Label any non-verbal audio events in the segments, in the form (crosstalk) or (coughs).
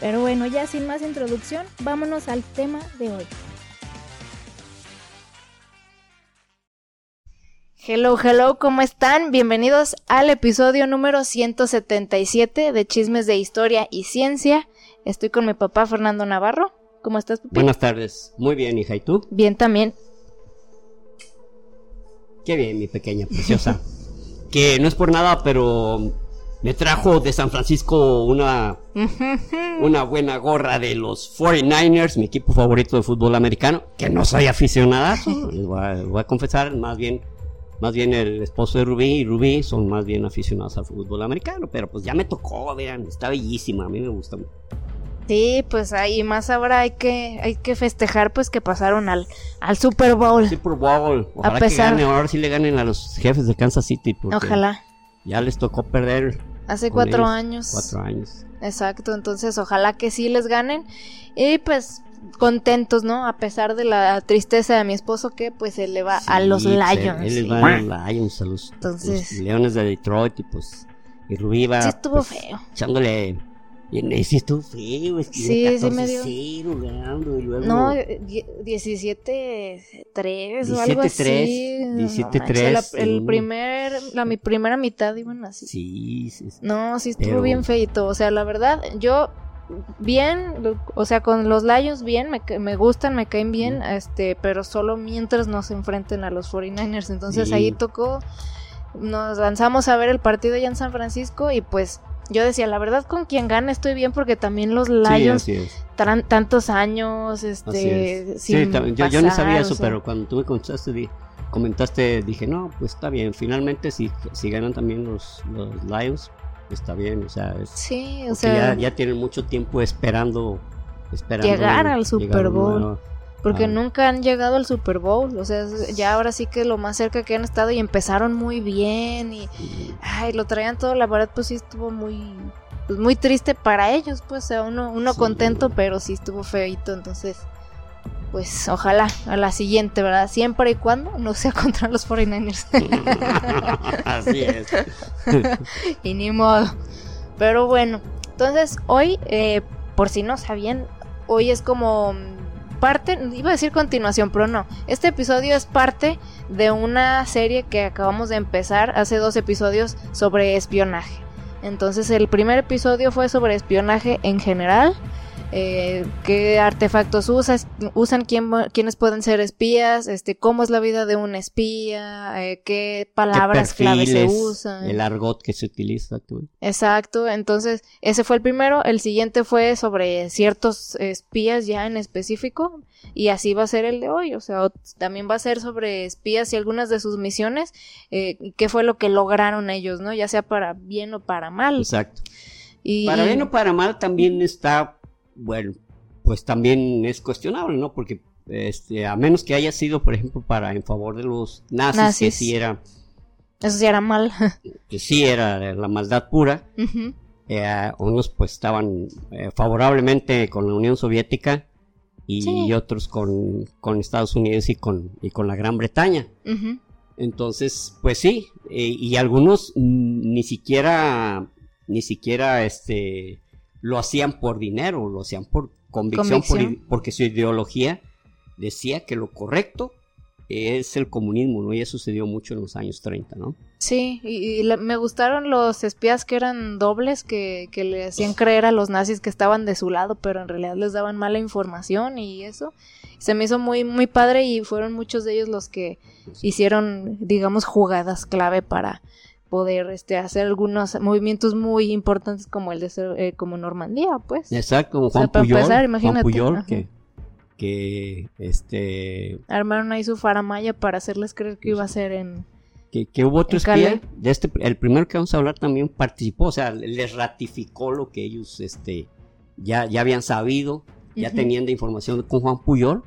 Pero bueno, ya sin más introducción, vámonos al tema de hoy. Hello, hello, ¿cómo están? Bienvenidos al episodio número 177 de Chismes de Historia y Ciencia. Estoy con mi papá Fernando Navarro. ¿Cómo estás, papá? Buenas tardes. Muy bien, hija. ¿Y tú? Bien también. Qué bien, mi pequeña preciosa. que no es por nada, pero me trajo de San Francisco una, una buena gorra de los 49ers, mi equipo favorito de fútbol americano, que no soy aficionada, (laughs) les voy a, confesar, más bien, más bien el esposo de Rubí y Rubí son más bien aficionados al fútbol americano, pero pues ya me tocó, vean, está bellísima, a mí me gusta mucho. Sí, pues ahí más ahora hay que hay que festejar pues que pasaron al, al Super Bowl. Super Bowl. Ojalá a pesar... que ahora sí le ganen a los jefes de Kansas City. Ojalá. Ya les tocó perder Hace cuatro años. Cuatro años. Exacto, entonces ojalá que sí les ganen. Y pues contentos, ¿no? A pesar de la tristeza de mi esposo que pues él le va a los Lions. Él, le va a los Lions, a los, entonces, Leones de Detroit y pues y Rubí va sí estuvo pues, feo. echándole y sí estuvo frío, es que sí, sí me dio. y luego... No, 17-3 o algo así. 17-3. el primer, la mi primera mitad iban así. Sí, sí. No, sí estuvo bien feito. O sea, la verdad, yo bien, o sea, con los Lions bien, me, me gustan, me caen bien, este, pero solo mientras nos enfrenten a los 49ers. Entonces ahí tocó, nos lanzamos a ver el partido ya en San Francisco y pues yo decía, la verdad con quien gana estoy bien porque también los Lions tantos años, este, sí, yo, no sabía eso, pero cuando tú me comentaste, comentaste, dije, no, pues está bien, finalmente si, si ganan también los, los Lions, está bien, o sea, sí, o sea, ya, tienen mucho tiempo esperando, esperando llegar al Super Bowl. Porque ah. nunca han llegado al Super Bowl, o sea, ya ahora sí que lo más cerca que han estado y empezaron muy bien y ay, lo traían todo, la verdad pues sí estuvo muy pues muy triste para ellos, pues, o sea, uno uno contento, pero sí estuvo feito, entonces pues ojalá a la siguiente, ¿verdad? Siempre y cuando no sea (laughs) contra los 49ers. (laughs) Así es. (laughs) y ni modo. Pero bueno, entonces hoy, eh, por si no sabían, hoy es como parte, iba a decir continuación, pero no. Este episodio es parte de una serie que acabamos de empezar hace dos episodios sobre espionaje. Entonces el primer episodio fue sobre espionaje en general eh, qué artefactos usas, usan, quién, quiénes pueden ser espías, este, cómo es la vida de un espía, eh, qué palabras claves se usan. El argot que se utiliza. Exacto, entonces ese fue el primero, el siguiente fue sobre ciertos espías ya en específico y así va a ser el de hoy, o sea, también va a ser sobre espías y algunas de sus misiones, eh, qué fue lo que lograron ellos, ¿no? Ya sea para bien o para mal. Exacto. Y, para bien o para mal también está bueno, pues también es cuestionable, ¿no? Porque este, a menos que haya sido, por ejemplo, para en favor de los nazis, que sí era... Eso sí era mal. (laughs) que sí era la maldad pura. Eh, unos pues estaban eh, favorablemente con la Unión Soviética y, otros con, Estados Unidos y con, y con la Gran Bretaña. Entonces, pues sí, eh, y algunos ni siquiera, ni siquiera, este, lo hacían por dinero, lo hacían por convicción, porque su ideología decía que lo correcto es el comunismo, ¿no? Y eso sucedió mucho en los años 30, ¿no? Sí, y, me gustaron los espías que eran dobles, que, que, le hacían creer a los nazis que estaban de su lado, pero en realidad les daban mala información y eso. Se me hizo muy, muy padre y fueron muchos de ellos los que hicieron, digamos, jugadas clave para, poder este, hacer algunos movimientos muy importantes como el de ser, eh, como Normandía, pues. Exacto, como Juan Puyol, imagínate, que, este... Armaron ahí su faramaya para hacerles creer que iba a ser en... Que, que hubo otro espía, de este, el primero que vamos a hablar también participó, o sea, les ratificó lo que ellos este, ya, ya habían sabido ya tenían de información con Juan Puyol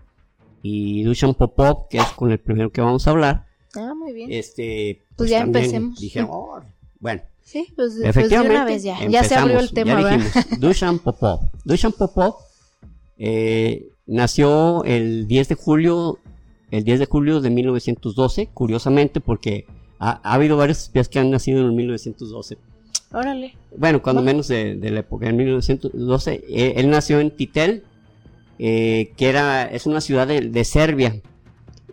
y Dushan Popov, que es con el primero que vamos a hablar. Ah, muy bien. Este, pues, pues ya empecemos. Oh, bueno. Sí, pues, efectivamente, una vez ya, ya se abrió el tema. Ya dijimos, Dushan Popov. Dushan Popov eh, nació el 10 de julio, el 10 de julio de 1912, curiosamente, porque ha, habido varios espías que han nacido en 1912. Órale. Bueno, cuando menos de, la época, en 1912. Eh, él nació en Titel, eh, que era, es una ciudad de, Serbia.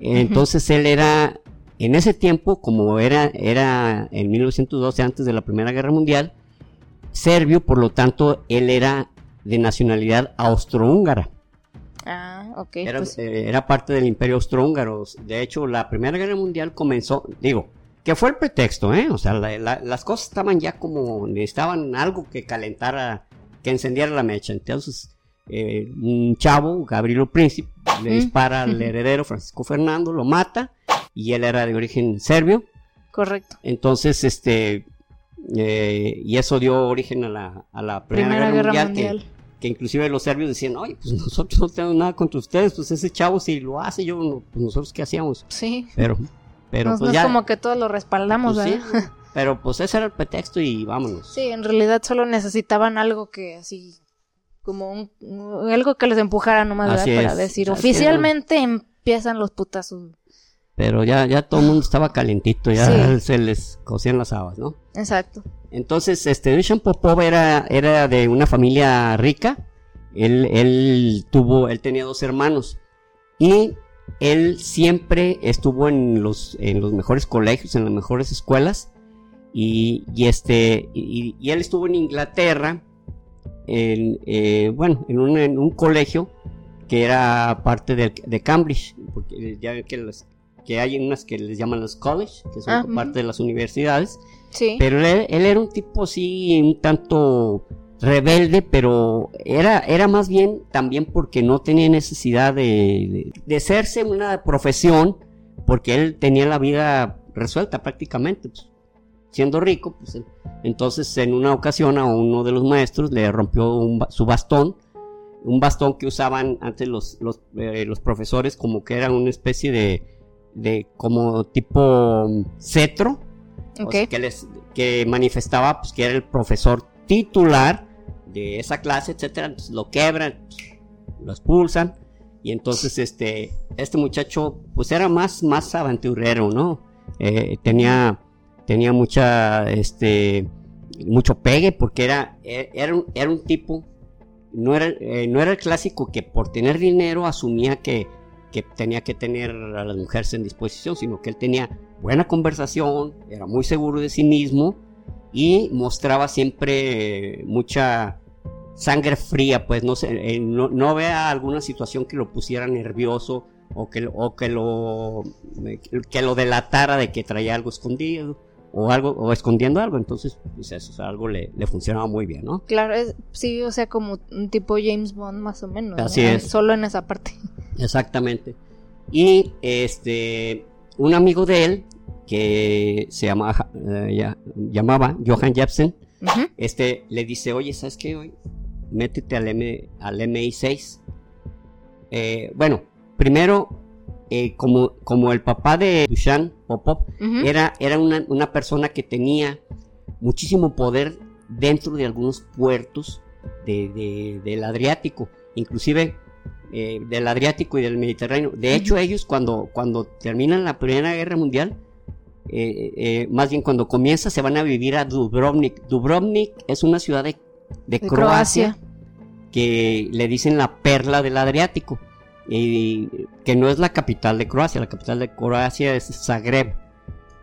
Entonces él era, en ese tiempo, como era, era en 1912, antes de la Primera Guerra Mundial, serbio, por lo tanto, él era de nacionalidad austrohúngara. Ah, ok. Era, pues eh, era parte del imperio austrohúngaro. De hecho, la Primera Guerra Mundial comenzó, digo, que fue el pretexto, ¿eh? O sea, las cosas estaban ya como, necesitaban algo que calentara, que encendiera la mecha. Entonces, eh, un chavo, Gabriel Príncipe, le dispara al heredero Francisco Fernando, lo mata, y él era de origen serbio. Correcto. Entonces, este, eh, y eso dio origen a la, a la Primera, Guerra, Mundial, Que, inclusive los serbios decían, oye, pues nosotros no tenemos nada contra ustedes, pues ese chavo si lo hace, yo, pues nosotros qué hacíamos. Sí. Pero pero pues no, es como que todos lo respaldamos, pues (laughs) pero pues ese era el pretexto y vámonos. Sí, en realidad solo necesitaban algo que así, como un, algo que les empujara nomás, Para decir, oficialmente empiezan los putazos. Pero ya, ya todo el mundo estaba calentito, ya (laughs) se les cosían las habas, ¿no? Exacto. Entonces, este, Dusan Popov era, era de una familia rica. Él, él tuvo, él tenía dos hermanos. Y él siempre estuvo en los, en los mejores colegios, en las mejores escuelas. Y, este, y, él estuvo en Inglaterra, en, eh, bueno, en un, colegio que era parte de, Cambridge, porque ya que, que hay unas que les llaman los college, que son ah, parte de las universidades. Sí. Pero él, él, era un tipo así, un tanto rebelde, pero era, era más bien también porque no tenía necesidad de, de, hacerse una profesión, porque él tenía la vida resuelta prácticamente, pues, siendo rico, pues, entonces en una ocasión a uno de los maestros le rompió su bastón, un bastón que usaban antes los, los, eh, los profesores como que era una especie de, de como tipo cetro, que, les, que manifestaba pues, que era el profesor titular de esa clase, etcétera, lo quebran, lo expulsan y entonces este este muchacho pues era más más aventurero, ¿no? Eh, tenía tenía mucha este mucho pegue porque era era un, era un tipo no era eh, no era el clásico que por tener dinero asumía que que tenía que tener a las mujeres en disposición, sino que él tenía buena conversación, era muy seguro de sí mismo y mostraba siempre mucha sangre fría, pues no, sé, eh, no, vea alguna situación que lo pusiera nervioso o que, o que, lo, que lo delatara de que traía algo escondido o algo o escondiendo algo entonces pues eso algo le, le, funcionaba muy bien no claro sí o sea como un tipo James Bond más o menos así es. Solo en esa parte. Exactamente. Y este un amigo de él que se llama, eh, llamaba Johan Jepsen este le dice oye sabes qué hoy métete al, M, al MI6. Eh, bueno, primero, eh, como, como el papá de Dushan Popov, era, era una, persona que tenía muchísimo poder dentro de algunos puertos del Adriático, inclusive eh, del Adriático y del Mediterráneo. De hecho, ellos cuando, cuando terminan la Primera Guerra Mundial, más bien cuando comienza, se van a vivir a Dubrovnik. Dubrovnik es una ciudad de de, Croacia, que le dicen la perla del Adriático, y que no es la capital de Croacia, la capital de Croacia es Zagreb,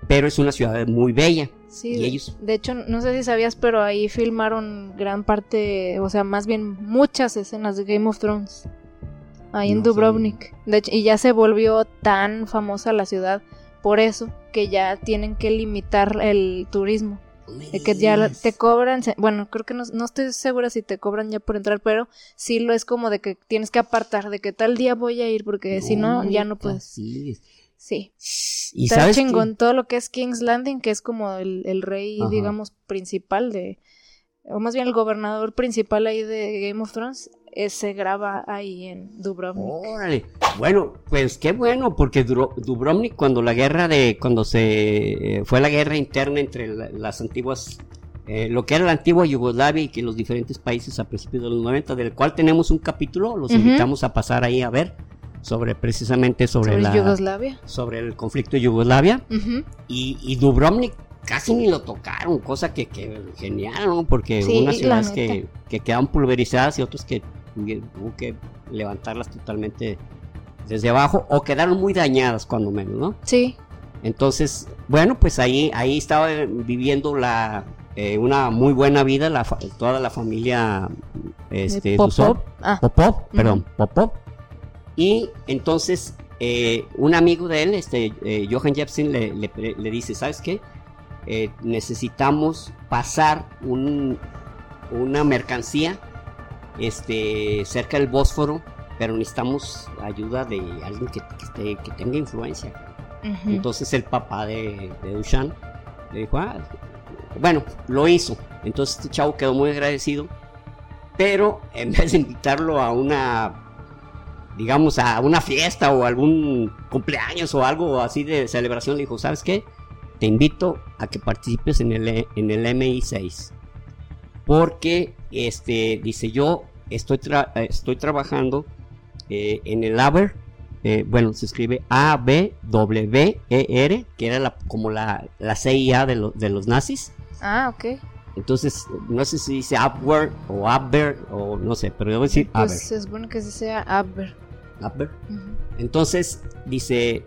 pero es una ciudad muy bella. Sí, ellos... de hecho, no sé si sabías, pero ahí filmaron gran parte, o sea, más bien muchas escenas de Game of Thrones. Ahí en Dubrovnik. De hecho, y ya se volvió tan famosa la ciudad por eso que ya tienen que limitar el turismo de que ya te cobran, bueno, creo que no, no, estoy segura si te cobran ya por entrar, pero sí lo es como de que tienes que apartar, de que tal día voy a ir, porque si no, ya no puedes. Sí. Sí. Y Está chingón todo lo que es King's Landing, que es como el, el rey, digamos, principal de, o más bien el gobernador principal ahí de Game of Thrones, se graba ahí en Dubrovnik. Órale. Bueno, pues qué bueno, porque Dubrovnik cuando la guerra de, cuando se fue la guerra interna entre las antiguas, eh, lo que era la antigua Yugoslavia y que los diferentes países a principios de los 90, del cual tenemos un capítulo, los invitamos a pasar ahí a ver sobre precisamente sobre, la Yugoslavia sobre el conflicto de Yugoslavia y, y Dubrovnik casi ni lo tocaron, cosa que, que genial, ¿no? Porque unas ciudades que, que, quedan pulverizadas y otras que hubo que levantarlas totalmente desde abajo o quedaron muy dañadas cuando menos, ¿no? Sí. Entonces, bueno, pues ahí, ahí estaba viviendo la, eh, una muy buena vida la, toda la familia este, Popov, ah. Popov perdón, Popov. Y entonces eh, un amigo de él, este, eh, Johan Jepsen, le, le, dice, ¿sabes qué? Necesitamos pasar un, una mercancía este, cerca del Bósforo, pero necesitamos ayuda de alguien que, que, tenga influencia. Entonces el papá de, de Dushan le dijo, ah, bueno, lo hizo. Entonces este chavo quedó muy agradecido, pero en vez de invitarlo a una, digamos, a una fiesta o algún cumpleaños o algo así de celebración, le dijo, ¿sabes qué? Te invito a que participes en el, en el MI6 porque este dice yo estoy estoy trabajando eh, en el Aber eh, bueno se escribe A B W E R que era como la, la CIA de, de los nazis. Ah ok. Entonces no sé si dice Abwehr o Abwehr o no sé pero debo decir pues es bueno que se sea Abwehr Abwehr entonces dice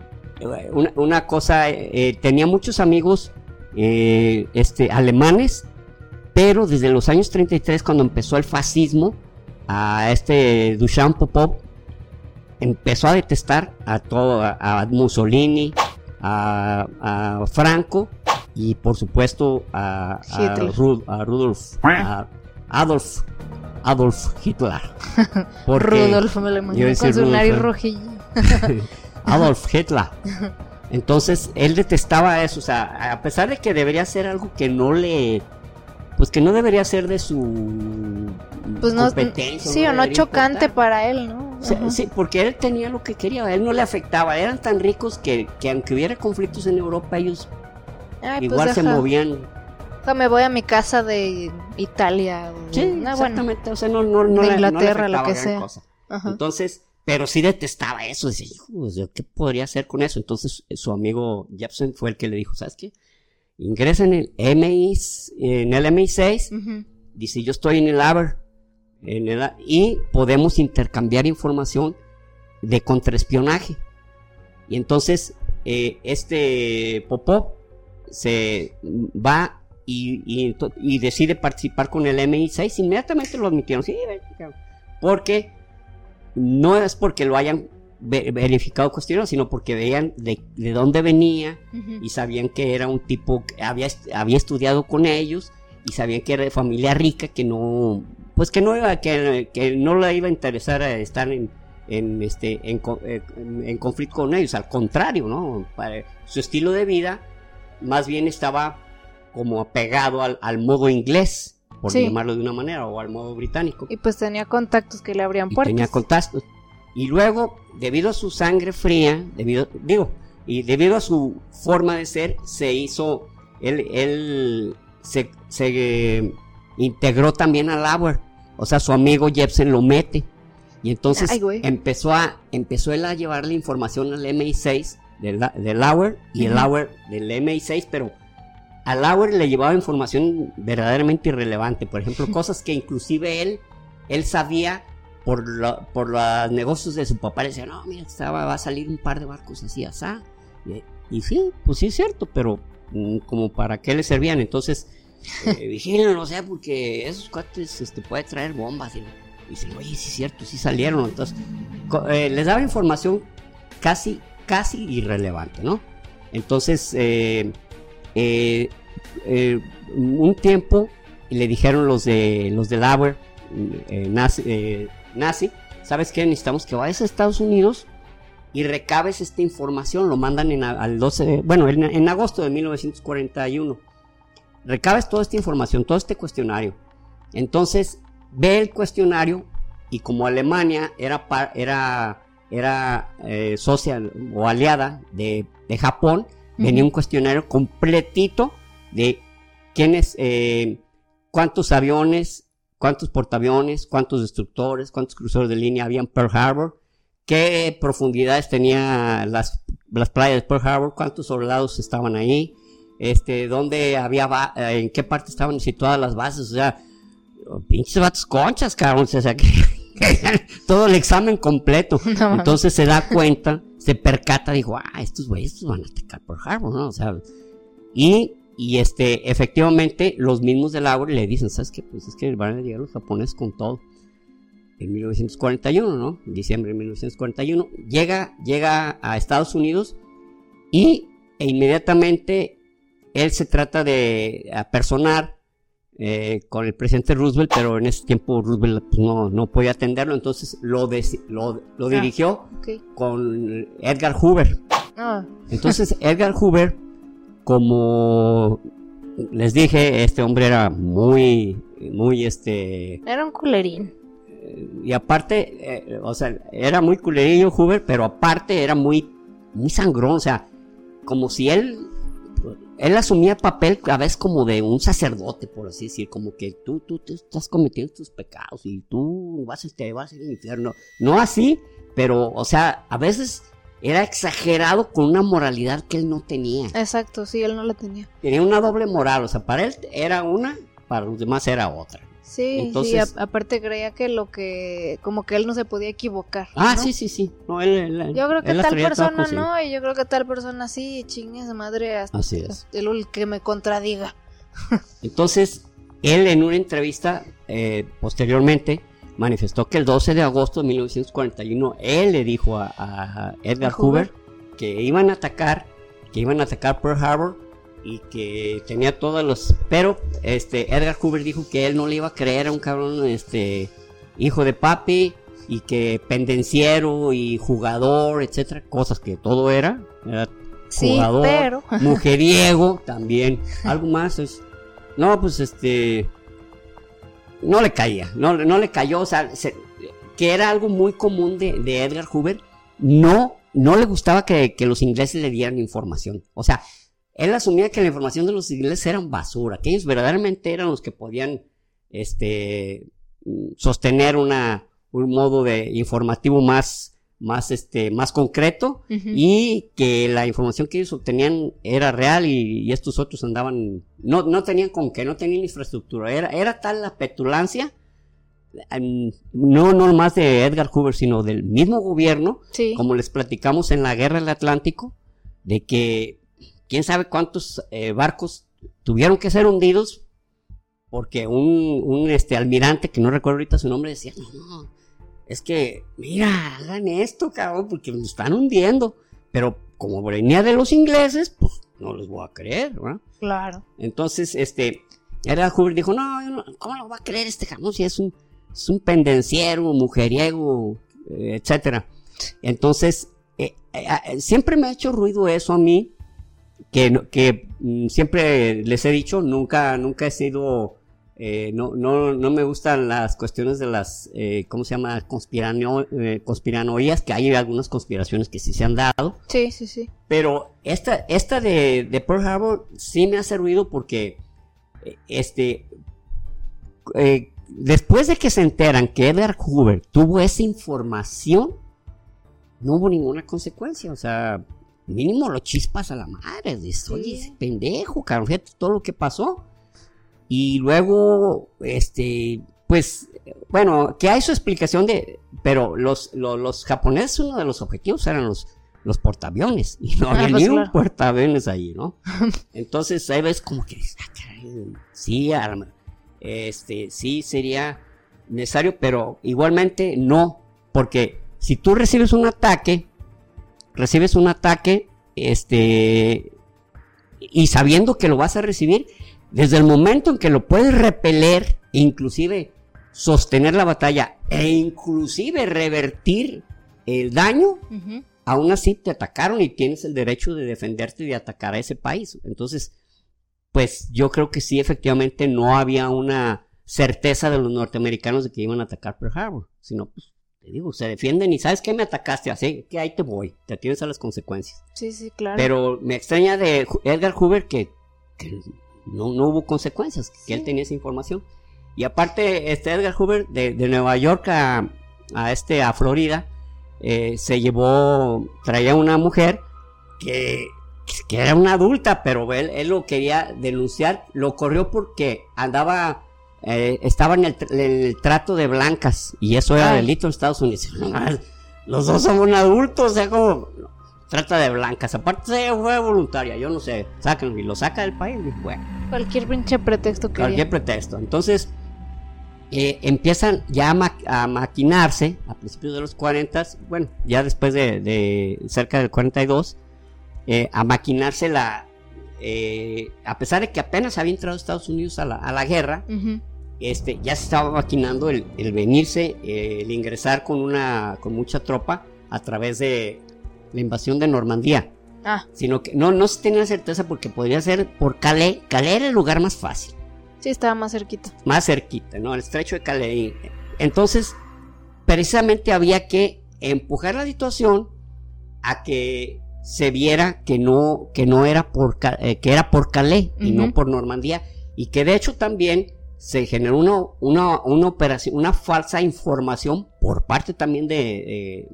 una, cosa eh, tenía muchos amigos este alemanes pero desde los años 33, cuando empezó el fascismo, a este Duchamp Popov empezó a detestar a todo, a, Mussolini, a, Franco y por supuesto a, Rudolf, Adolf, Adolf Hitler. (laughs) Rudolf me lo imagino con su nariz rojilla. (laughs) Adolf Hitler. Entonces él detestaba eso, o sea, a pesar de que debería ser algo que no le pues que no debería ser de su pues competencia. Sí, o no chocante para él, ¿no? Sí, porque él tenía lo que quería, a él no le afectaba, eran tan ricos que, que aunque hubiera conflictos en Europa, ellos pues igual se movían. me voy a mi casa de Italia. Sí, ah, exactamente, o sea, no, no, no de Inglaterra, lo que sea. Entonces, pero sí detestaba eso, decía, hijo, ¿qué podría hacer con eso? Entonces su amigo Jepson fue el que le dijo, ¿sabes qué? ingresa en el MI, en el MI6, dice yo estoy en el ABER, en el, y podemos intercambiar información de contraespionaje. Y entonces eh, este Popov se va y, y, decide participar con el MI6, inmediatamente lo admitieron, sí, porque no es porque lo hayan verificado cuestiones, sino porque veían de, dónde venía y sabían que era un tipo que había, había estudiado con ellos y sabían que era de familia rica, que no, pues que no iba, que, que no le iba a interesar a estar en, en este en, en, conflicto con ellos, al contrario, ¿no? su estilo de vida más bien estaba como apegado al, al modo inglés, por llamarlo de una manera, o al modo británico. Y pues tenía contactos que le abrían puertas. tenía contactos, y luego, debido a su sangre fría, debido, digo, y debido a su forma de ser, se hizo, él, él se, se integró también al Lauer. O sea, su amigo Jepsen lo mete. Y entonces empezó a, empezó él a llevarle información al MI6 del, del Lauer y el Lauer del MI6, pero al Lauer le llevaba información verdaderamente irrelevante. Por ejemplo, (laughs) cosas que inclusive él, él sabía por, por los negocios de su papá, le decía, no, mira, estaba, va a salir un par de barcos así, así. Y, y sí, pues sí es cierto, pero mm, como para qué le servían. Entonces, (laughs) eh, no sé, porque esos cuates este, puede traer bombas. Y, dicen, oye, sí es cierto, sí salieron. Entonces, eh, les daba información casi, casi irrelevante, ¿no? Entonces, eh, eh, un tiempo le dijeron los de los de Lauer, nazi, nazi, ¿sabes qué? Necesitamos que vayas a Estados Unidos y recabes esta información. Lo mandan en, al 12, bueno, en, agosto de 1941. Recabes toda esta información, todo este cuestionario. Entonces, ve el cuestionario y como Alemania era, era, era eh, social o aliada de, Japón, venía un cuestionario completito de quiénes, eh, cuántos aviones, cuántos portaaviones, cuántos destructores, cuántos cruceros de línea había en Pearl Harbor, qué profundidades tenía las, las playas de Pearl Harbor, cuántos soldados estaban ahí, este, dónde había, en qué parte estaban situadas las bases, o sea, pinches vatos conchas, cabrón, o sea, que, (laughs) todo el examen completo. (laughs) Entonces se da cuenta, se percata, dijo, ah, estos güeyes van a atacar por Harbor, ¿no? O sea, y, y este, efectivamente, los mismos del agua le dicen, ¿sabes qué? Pues es que van a llegar los japoneses con todo. En 1941, ¿no? En diciembre de 1941, llega, llega a Estados Unidos y e inmediatamente él se trata de apersonar eh, con el presidente Roosevelt, pero en ese tiempo Roosevelt pues, no, no podía atenderlo, entonces lo, lo, lo, ah, dirigió con Edgar Hoover. Ah. Entonces Edgar Hoover, como les dije, este hombre era muy, muy este... Era un culerín. Eh, y aparte, eh, o sea, era muy culerillo Hoover, pero aparte era muy, muy sangrón, o sea, como si él él asumía el papel a veces como de un sacerdote, por así decir, como que tú, tú, estás cometiendo tus pecados y tú vas, te vas al infierno. No así, pero, o sea, a veces era exagerado con una moralidad que él no tenía. Exacto, sí, él no la tenía. Tenía una doble moral, o sea, para él era una, para los demás era otra. Sí, sí, aparte creía que lo que, como que él no se podía equivocar. Ah, sí, sí, sí. No, él, yo creo que tal persona no, y yo creo que tal persona sí, chingue madre hasta Así es. el que me contradiga. Entonces, él en una entrevista eh, posteriormente manifestó que el 12 de agosto de 1941 él le dijo a, Edgar Hoover que iban a atacar, que iban a atacar Pearl Harbor y que tenía todos los pero este Edgar Hoover dijo que él no le iba a creer a un cabrón este hijo de papi y que pendenciero y jugador etcétera cosas que todo era, era jugador mujeriego también. Algo más es no pues este no le caía no, no le cayó o sea que era algo muy común de, de Edgar Hoover no no le gustaba que, que los ingleses le dieran información. O sea él asumía que la información de los ingleses eran basura, que ellos verdaderamente eran los que podían este, sostener una, un modo de informativo más, más, este, más concreto y que la información que ellos obtenían era real y, estos otros andaban, no, no tenían con qué, no tenían infraestructura. Era, era tal la petulancia, no, no más de Edgar Hoover, sino del mismo gobierno, como les platicamos en la guerra del Atlántico, de que quién sabe cuántos eh, barcos tuvieron que ser hundidos porque un, este almirante que no recuerdo ahorita su nombre decía, no, no, es que, mira, hagan esto, cabrón, porque nos están hundiendo. Pero como venía de los ingleses, pues no les voy a creer, ¿verdad? Claro. Entonces, este, era Hoover dijo, no, ¿cómo lo va a creer este cabrón si es un, es un pendenciero, mujeriego, eh, etcétera? Entonces, eh, siempre me ha hecho ruido eso a mí, que, que mm, siempre les he dicho, nunca, nunca he sido, eh, no, no, no me gustan las cuestiones de las, eh, ¿cómo se llama? Conspirano, eh, conspiranoías, que hay algunas conspiraciones que sí se han dado. Sí, sí, sí. Pero esta, esta de, de Pearl Harbor sí me ha servido porque, eh, este, después de que se enteran que Edgar Hoover tuvo esa información, no hubo ninguna consecuencia, o sea, mínimo lo chispas a la madre. Dices, oye, ese pendejo, cabrón, fíjate todo lo que pasó. Y luego, este, pues, bueno, que hay su explicación de, pero los, los, japoneses, uno de los objetivos eran los, los portaaviones. Y no había ah, pues ni un portaaviones ahí, ¿no? (laughs) Entonces, ahí ves como que, ah, sí, este, sí sería necesario, pero igualmente no, porque si tú recibes un ataque, recibes un ataque, este, y sabiendo que lo vas a recibir, desde el momento en que lo puedes repeler, inclusive sostener la batalla e inclusive revertir el daño, aún así te atacaron y tienes el derecho de defenderte y de atacar a ese país. Entonces, pues yo creo que sí, efectivamente, no había una certeza de los norteamericanos de que iban a atacar Pearl Harbor. sino pues te digo, se defienden y sabes que me atacaste, así que ahí te voy, te tienes a las consecuencias. Sí, sí, claro. Pero me extraña de Edgar Hoover que, no, no, hubo consecuencias, que él tenía esa información. Y aparte, este Edgar Hoover de, de Nueva York a, a, este, a Florida, eh, se llevó, traía una mujer que, que era una adulta, pero él, él lo quería denunciar, lo corrió porque andaba eh, estaba en el, trato de blancas y eso era delito en Estados Unidos. (laughs) Los dos somos adultos, o sea, como trata de blancas. Aparte fue voluntaria, yo no sé, sacan y lo saca del país. bueno. Cualquier pinche pretexto que. Cualquier pretexto. Entonces, eh, empiezan ya a, maquinarse a principios de los 40, bueno, ya después de, cerca del 42, eh, a maquinarse la. a pesar de que apenas había entrado Estados Unidos a la, guerra, este, ya se estaba maquinando el, venirse, eh, el ingresar con, una, con mucha tropa a través de la invasión de Normandía. Ah. Sino que no, no se tenía certeza porque podría ser por Calais. Calais era el lugar más fácil. Sí, estaba más cerquita. Más cerquita, ¿no? El estrecho de Calais. Entonces, precisamente había que empujar la situación a que se viera que no, que no era por, eh, que era por Calais y no por Normandía. Y que de hecho también se generó una, una, una, operación, una falsa información por parte también de,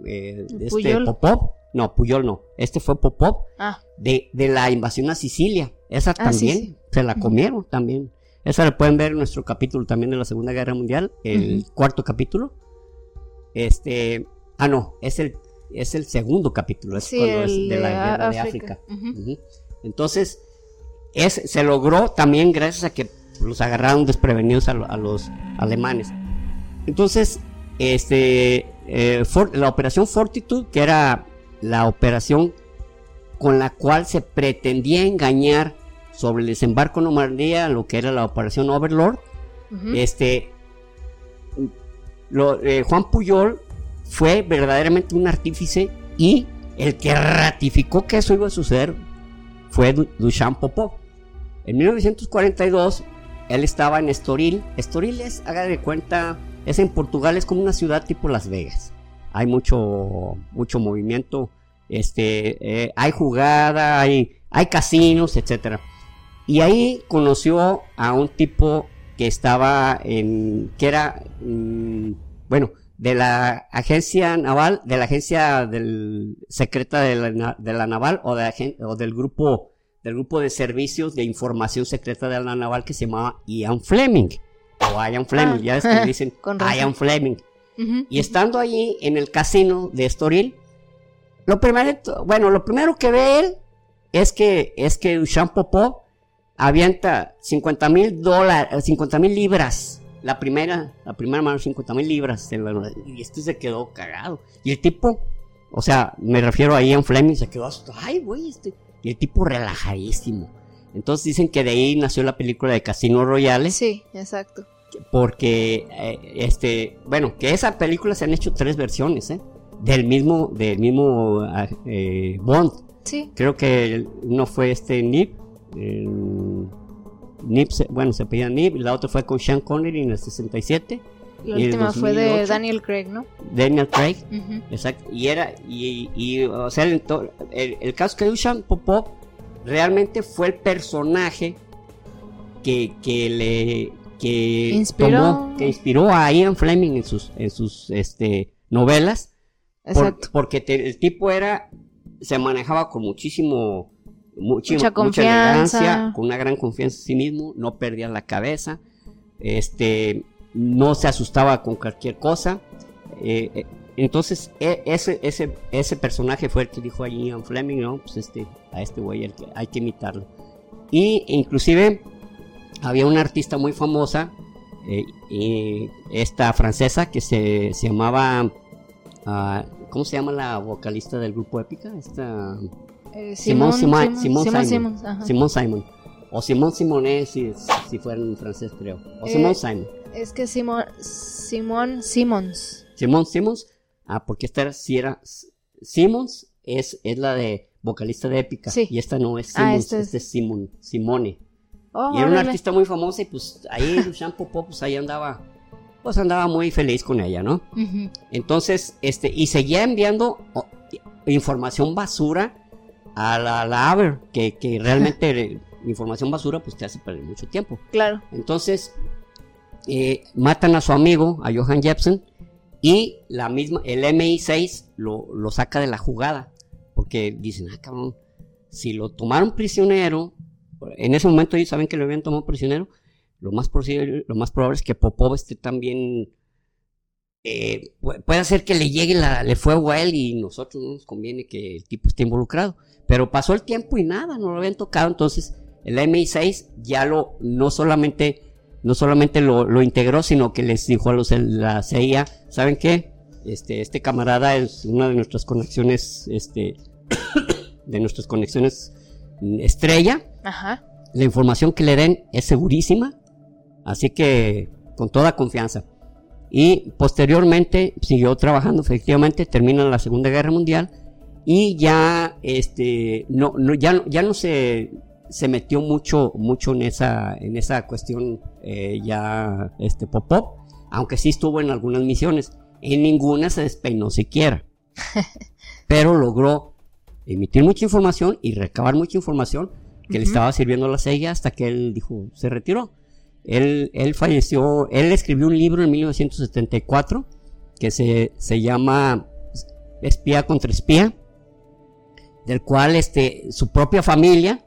este Popov. No, Puyol no. Este fue Popov. Ah. De, de la invasión a Sicilia. Esa ah, también se la comieron también. Esa la pueden ver en nuestro capítulo también de la Segunda Guerra Mundial, el cuarto capítulo. Este, ah no, es el es el segundo capítulo, es de la guerra de África. Entonces, es, se logró también gracias a que los agarraron desprevenidos a, los alemanes. Entonces, este, eh, la operación Fortitude, que era la operación con la cual se pretendía engañar sobre el desembarco en Normandía, lo que era la operación Overlord, este, eh, Juan Puyol fue verdaderamente un artífice y el que ratificó que eso iba a suceder fue Duchamp Popov. En 1942 él estaba en Estoril. Estoril es, haga de cuenta, es en Portugal, es como una ciudad tipo Las Vegas. Hay mucho, mucho movimiento, este, eh, hay jugada, hay, hay casinos, etcétera. Y ahí conoció a un tipo que estaba en, que era, mm, bueno, de la agencia naval, de la agencia del, secreta de la, de la naval o, de, o del grupo del grupo de servicios de información secreta de la naval que se llamaba Ian Fleming. O Ian Fleming, ya es que (laughs) dicen Ian Fleming. Y estando allí en el casino de Estoril, lo primero, bueno, lo primero que ve él es que, es que Duchamp Popó avienta 50 mil dólares, 50 mil libras. La primera, la primera mano, 50 mil libras. Y este se quedó cagado. Y el tipo, o sea, me refiero a Ian Fleming, se quedó hasta, ay, güey, este, y el tipo relajadísimo. Entonces dicen que de ahí nació la película de Casino Royale. Sí, exacto. Porque, eh, este, bueno, que esa película se han hecho tres versiones, ¿eh? Del mismo, del mismo ah, eh, Bond. Sí. Creo que uno fue este Nip. Nip, bueno, se pedía Nip. Y la otra fue con Sean Connery en el 67. La última fue de Daniel Craig, ¿no? Daniel Craig, exacto. Y era, y, o sea, el, el, caso que Dushan Popov realmente fue el personaje que, que le que inspiró. que inspiró a Ian Fleming en sus en sus este novelas Exacto. porque el tipo era se manejaba con muchísimo mucha confianza con una gran confianza en sí mismo no perdía la cabeza este no se asustaba con cualquier cosa. Eh, eh, entonces, e, ese, ese, ese personaje fue el que dijo a Ian Fleming, ¿no? Pues este, a este güey hay que imitarlo. Y inclusive había una artista muy famosa, eh, esta francesa, que se, se llamaba, ah, ¿cómo se llama la vocalista del grupo Épica? Esta... Simón, Simón, Simón, Simón, Simon. O Simón Simonet si, si fuera en francés creo. O Simón Simon. Es que Simón, Simón Simons. Simón Simons. Ah, porque esta era, si era Simons es, es la de vocalista de épica. Sí. Y esta no es ah, Simons, ah, este es, Simon, Simone. Oh, y era una artista muy famosa y pues ahí Lucian Popó pues ahí andaba pues andaba muy feliz con ella, ¿no? Entonces, este, y seguía enviando información basura a la, la AVER, que, que realmente información basura pues te hace perder mucho tiempo. Claro. Entonces, eh, matan a su amigo, a Johan Jepsen, y la misma, el MI6 lo, lo saca de la jugada, porque dicen, ah, cabrón, si lo tomaron prisionero, en ese momento ellos saben que lo habían tomado prisionero, lo más, posible, lo más probable es que Popov esté también... Eh, puede hacer que le llegue la, le fuego a él y nosotros no nos conviene que el tipo esté involucrado. Pero pasó el tiempo y nada, no lo habían tocado. Entonces el MI6 ya lo, no solamente, no solamente lo, integró, sino que les dijo a los la CIA, ¿saben qué? Este, este camarada es una de nuestras conexiones, este, (coughs) de nuestras conexiones estrella. Ajá. La información que le den es segurísima, así que con toda confianza. Y posteriormente siguió trabajando, efectivamente, termina la Segunda Guerra Mundial y ya, este, no, no, ya, ya no se se metió mucho, mucho en esa, en esa cuestión eh, ya este Popov, aunque sí estuvo en algunas misiones. En ninguna se despeinó siquiera. (laughs) Pero logró emitir mucha información y recabar mucha información que le estaba sirviendo a la CIA hasta que él dijo, se retiró. Él, él falleció, él escribió un libro en 1974 que se, se llama Espía contra Espía, del cual este, su propia familia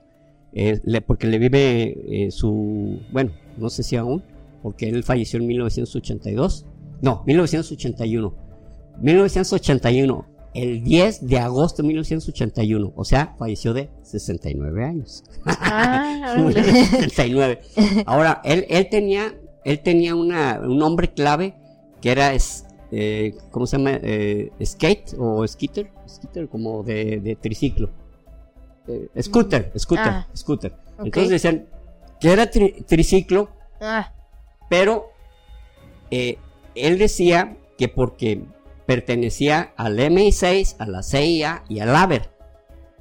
eh, porque le vive eh, su, bueno, no sé si aún, porque él falleció en 1982, no, 1981, 1981, el 10 de agosto de 1981, o sea, falleció de 69 años. Ah, (laughs) 69. Ahora, él, él tenía, él tenía una, un nombre clave que era, eh, ¿cómo se llama? skate o skitter, skitter como de, de triciclo. Eh, scooter, scooter, ah, scooter. Entonces decían que era triciclo, ah. pero eh, él decía que porque pertenecía al MI6, a la CIA y al AVER,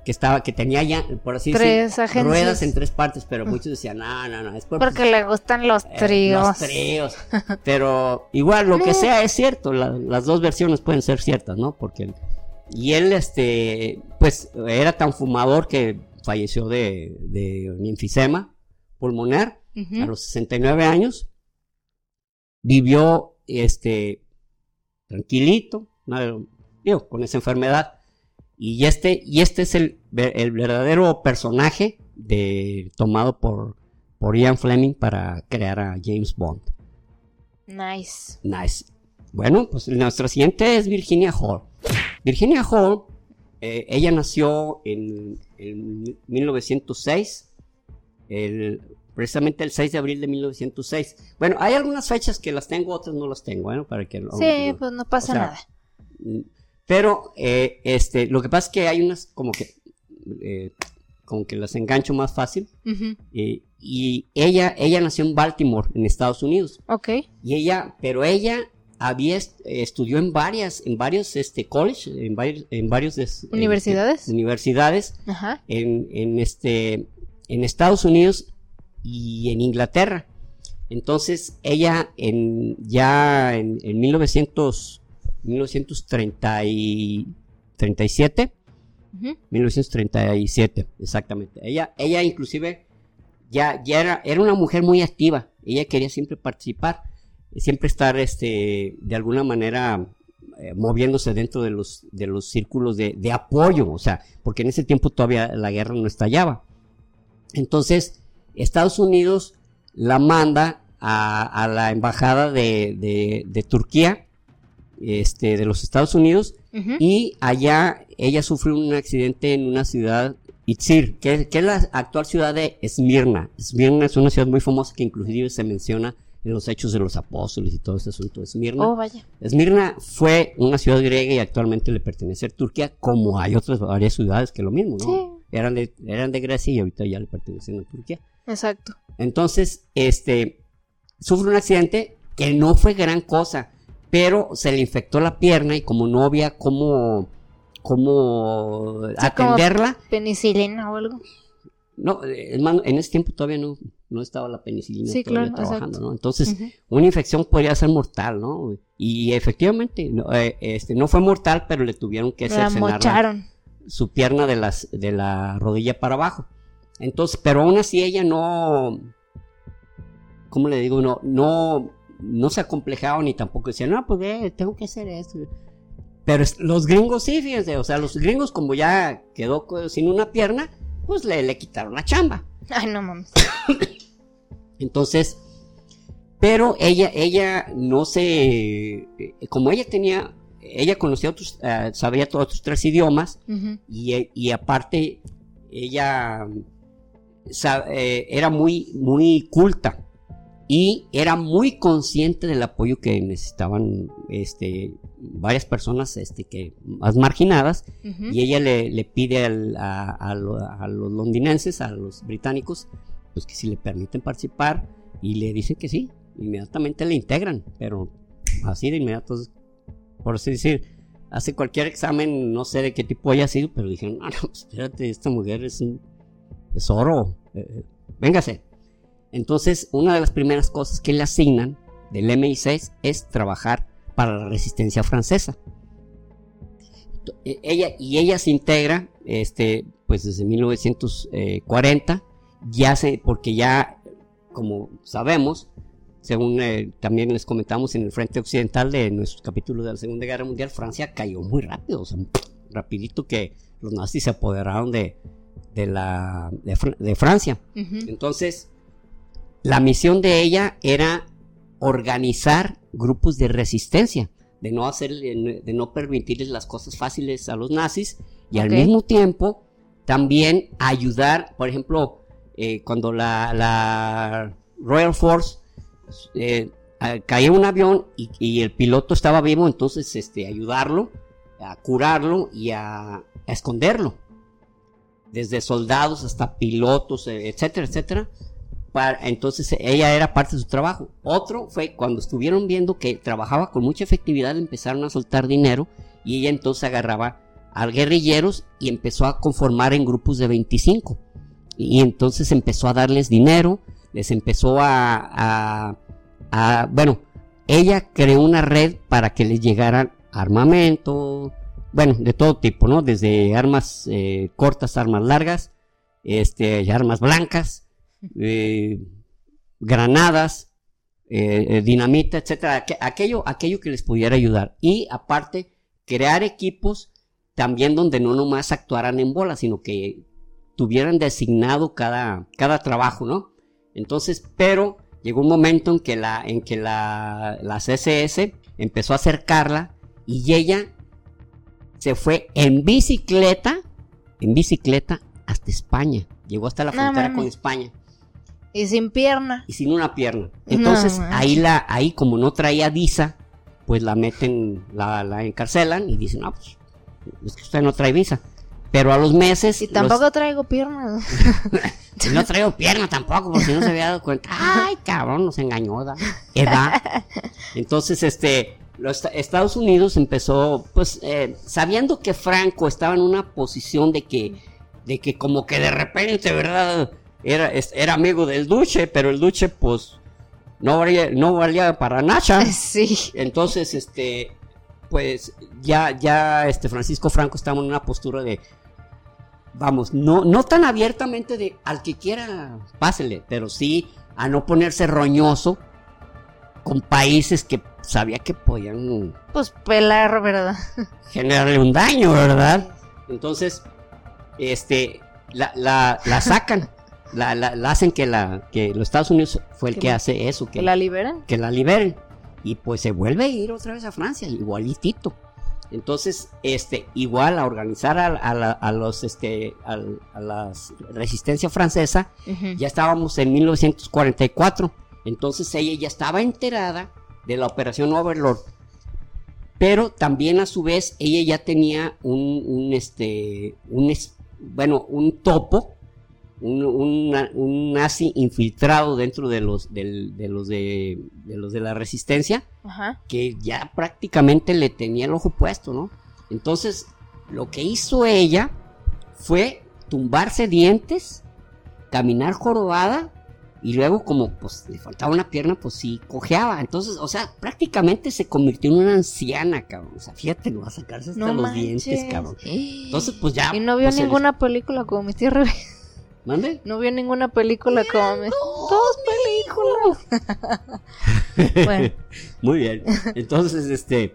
que estaba, que tenía ya, por así decirlo, ruedas en tres partes, pero mm. muchos decían, no, no, no, es porque le gustan los eh, tríos. los tríos. pero igual, lo que sea es cierto, las dos versiones pueden ser ciertas, ¿no? Porque y él, este, pues, era tan fumador que falleció de, de un enfisema pulmonar a los 69 años. Vivió, este, tranquilito, digo, con esa enfermedad. Y este, y este es el, el verdadero personaje de, tomado por, por Ian Fleming para crear a James Bond. Nice. Nice. Bueno, pues nuestra siguiente es Virginia Hall. Virginia Hall, eh, ella nació en, 1906, precisamente el 6 de abril de 1906. Bueno, hay algunas fechas que las tengo, otras no las tengo, bueno, para que Sí, pues no pasa nada. Pero eh, este, lo que pasa es que hay unas como que eh, como que las engancho más fácil. y ella, ella nació en Baltimore, en Estados Unidos. Ok. Y ella, pero ella había estudió en varias en varios este college en varios en varios universidades universidades En, en, este en Estados Unidos y en Inglaterra. Entonces ella en ya en, en 1900 1937 1937 exactamente. Ella ella inclusive ya ya era era una mujer muy activa. Ella quería siempre participar siempre estar este, de alguna manera eh, moviéndose dentro de los, de los círculos de, apoyo, o sea, porque en ese tiempo todavía la guerra no estallaba. Entonces, Estados Unidos la manda a, la embajada de, de, Turquía, este, de los Estados Unidos, y allá ella sufre un accidente en una ciudad, Itzir, que, que, es la actual ciudad de Esmirna. Esmirna es una ciudad muy famosa que inclusive se menciona de los hechos de los apóstoles y todo ese asunto de Esmirna. Oh, vaya. Esmirna fue una ciudad griega y actualmente le pertenece a Turquía, como hay otras varias ciudades que lo mismo, ¿no? Sí. Eran de, eran de Grecia y ahorita ya le pertenecen a Turquía. Exacto. Entonces, este, sufre un accidente que no fue gran cosa, pero se le infectó la pierna y como no había cómo, cómo atenderla. penicilina o algo. No, en ese tiempo todavía no, no estaba la penicilina trabajando, ¿no? Entonces, una infección podría ser mortal, ¿no? Y efectivamente, no, eh, este, no fue mortal, pero le tuvieron que cercenar su pierna de, las, de la rodilla para abajo. Entonces, pero aún así ella no, ¿cómo le digo? No, no, no se acomplejaba ni tampoco decía, no, pues eh, tengo que hacer esto. Pero los gringos sí, fíjense, o sea, los gringos como ya quedó sin una pierna, pues le, le quitaron la chamba. Ay, no mames. (coughs) Entonces, pero ella, ella no se, como ella tenía, ella conocía otros, uh, sabía todos otros tres idiomas y, y, aparte ella eh, era muy, muy culta y era muy consciente del apoyo que necesitaban este, varias personas este, que, más marginadas y ella le, le pide a, a, los londinenses, a los británicos, pues que si le permiten participar y le dicen que sí, inmediatamente le integran, pero así de inmediato, por así decir, hace cualquier examen, no sé de qué tipo haya sido, pero dijeron, ah, no, espérate, esta mujer es, un, es oro, eh, eh, véngase entonces, una de las primeras cosas que le asignan del MI6 es trabajar para la resistencia francesa. E, ella, y ella se integra, este, pues desde 1940, ya se, porque ya, como sabemos, según eh, también les comentamos en el frente occidental de nuestro capítulo de la Segunda Guerra Mundial, Francia cayó muy rápido, o sea, rapidito que los nazis se apoderaron de, de, la, de, Francia. Entonces, la misión de ella era organizar grupos de resistencia, de no hacer, de no permitirles las cosas fáciles a los nazis y al mismo tiempo también ayudar, por ejemplo, eh, cuando la, Royal Force eh, caía un avión y, el piloto estaba vivo, entonces este, ayudarlo, a curarlo y a, esconderlo. Desde soldados hasta pilotos, etcétera, etcétera entonces ella era parte de su trabajo. Otro fue cuando estuvieron viendo que trabajaba con mucha efectividad, empezaron a soltar dinero y ella entonces agarraba a guerrilleros y empezó a conformar en grupos de 25. Y entonces empezó a darles dinero, les empezó a, bueno, ella creó una red para que les llegaran armamento, bueno, de todo tipo, ¿no? Desde armas eh, cortas, armas largas, este, armas blancas, eh, granadas, eh, dinamita, etcétera, aquello, aquello que les pudiera ayudar. Y aparte, crear equipos también donde no nomás actuaran en bola, sino que tuvieran designado cada, cada trabajo, ¿no? Entonces, pero llegó un momento en que la, en que la, la CSS empezó a acercarla y ella se fue en bicicleta, en bicicleta hasta España. Llegó hasta la frontera con España. Y sin pierna. Y sin una pierna. Entonces, ahí la, ahí como no traía visa, pues la meten, la, la encarcelan y dicen, no, pues, es que usted no trae visa. Pero a los meses. Y tampoco traigo pierna. (laughs) no traigo pierna tampoco, porque no se había dado cuenta. Ay, cabrón, nos engañó, ¿verdad? Entonces, este, los Estados Unidos empezó, pues, eh, sabiendo que Franco estaba en una posición de que, de que como que de repente, ¿verdad? era, era amigo del Duche, pero el Duche, pues, no valía, no valía para Nacha. (laughs) Sí. Entonces, este, pues, ya, ya, este, Francisco Franco estaba en una postura de, vamos, no, no tan abiertamente de al que quiera, pásele, pero sí a no ponerse roñoso con países que sabía que podían... Pues pelar, ¿verdad? (laughs) Generarle un daño, ¿verdad? Entonces, este, la, la, la sacan la, la, hacen que la que los Estados Unidos fue el que hace eso que, la liberan que la liberen y pues se vuelve a ir otra vez a Francia igualitito entonces este igual a organizar a, a, los este a, la resistencia francesa ya estábamos en 1944 entonces ella ya estaba enterada de la operación Overlord. Pero también a su vez ella ya tenía un, un este un bueno un topo un, nazi infiltrado dentro de los, de, los de, los de la resistencia, que ya prácticamente le tenía el ojo puesto, ¿no? Entonces, lo que hizo ella fue tumbarse dientes, caminar jorobada y luego como pues le faltaba una pierna, pues sí cojeaba. Entonces, o sea, prácticamente se convirtió en una anciana, cabrón. O sea, fíjate, lo va a sacarse hasta los dientes, cabrón. Entonces, pues ya. Y no vio pues, ninguna película como mi tía. ¿Mande? No vio ninguna película como mi... Dos películas. (laughs) bueno. Muy bien. Entonces, este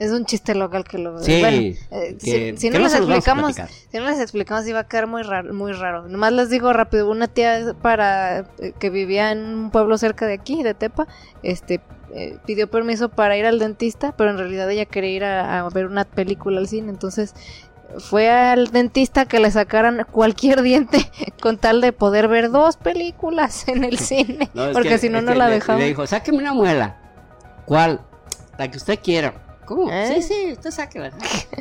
es un chiste local que lo sí, bueno, eh, si, no les explicamos si no les explicamos iba a quedar muy raro muy raro nomás les digo rápido una tía para eh, que vivía en un pueblo cerca de aquí de Tepa este eh, pidió permiso para ir al dentista pero en realidad ella quería ir a, ver una película al cine entonces fue al dentista que le sacaran cualquier diente (laughs) con tal de poder ver dos películas en el cine porque si no no la dejaba le dijo sáqueme una muela ¿cuál? la que usted quiera ¿Cómo? ¿Eh? Sí, sí, usted sáquela.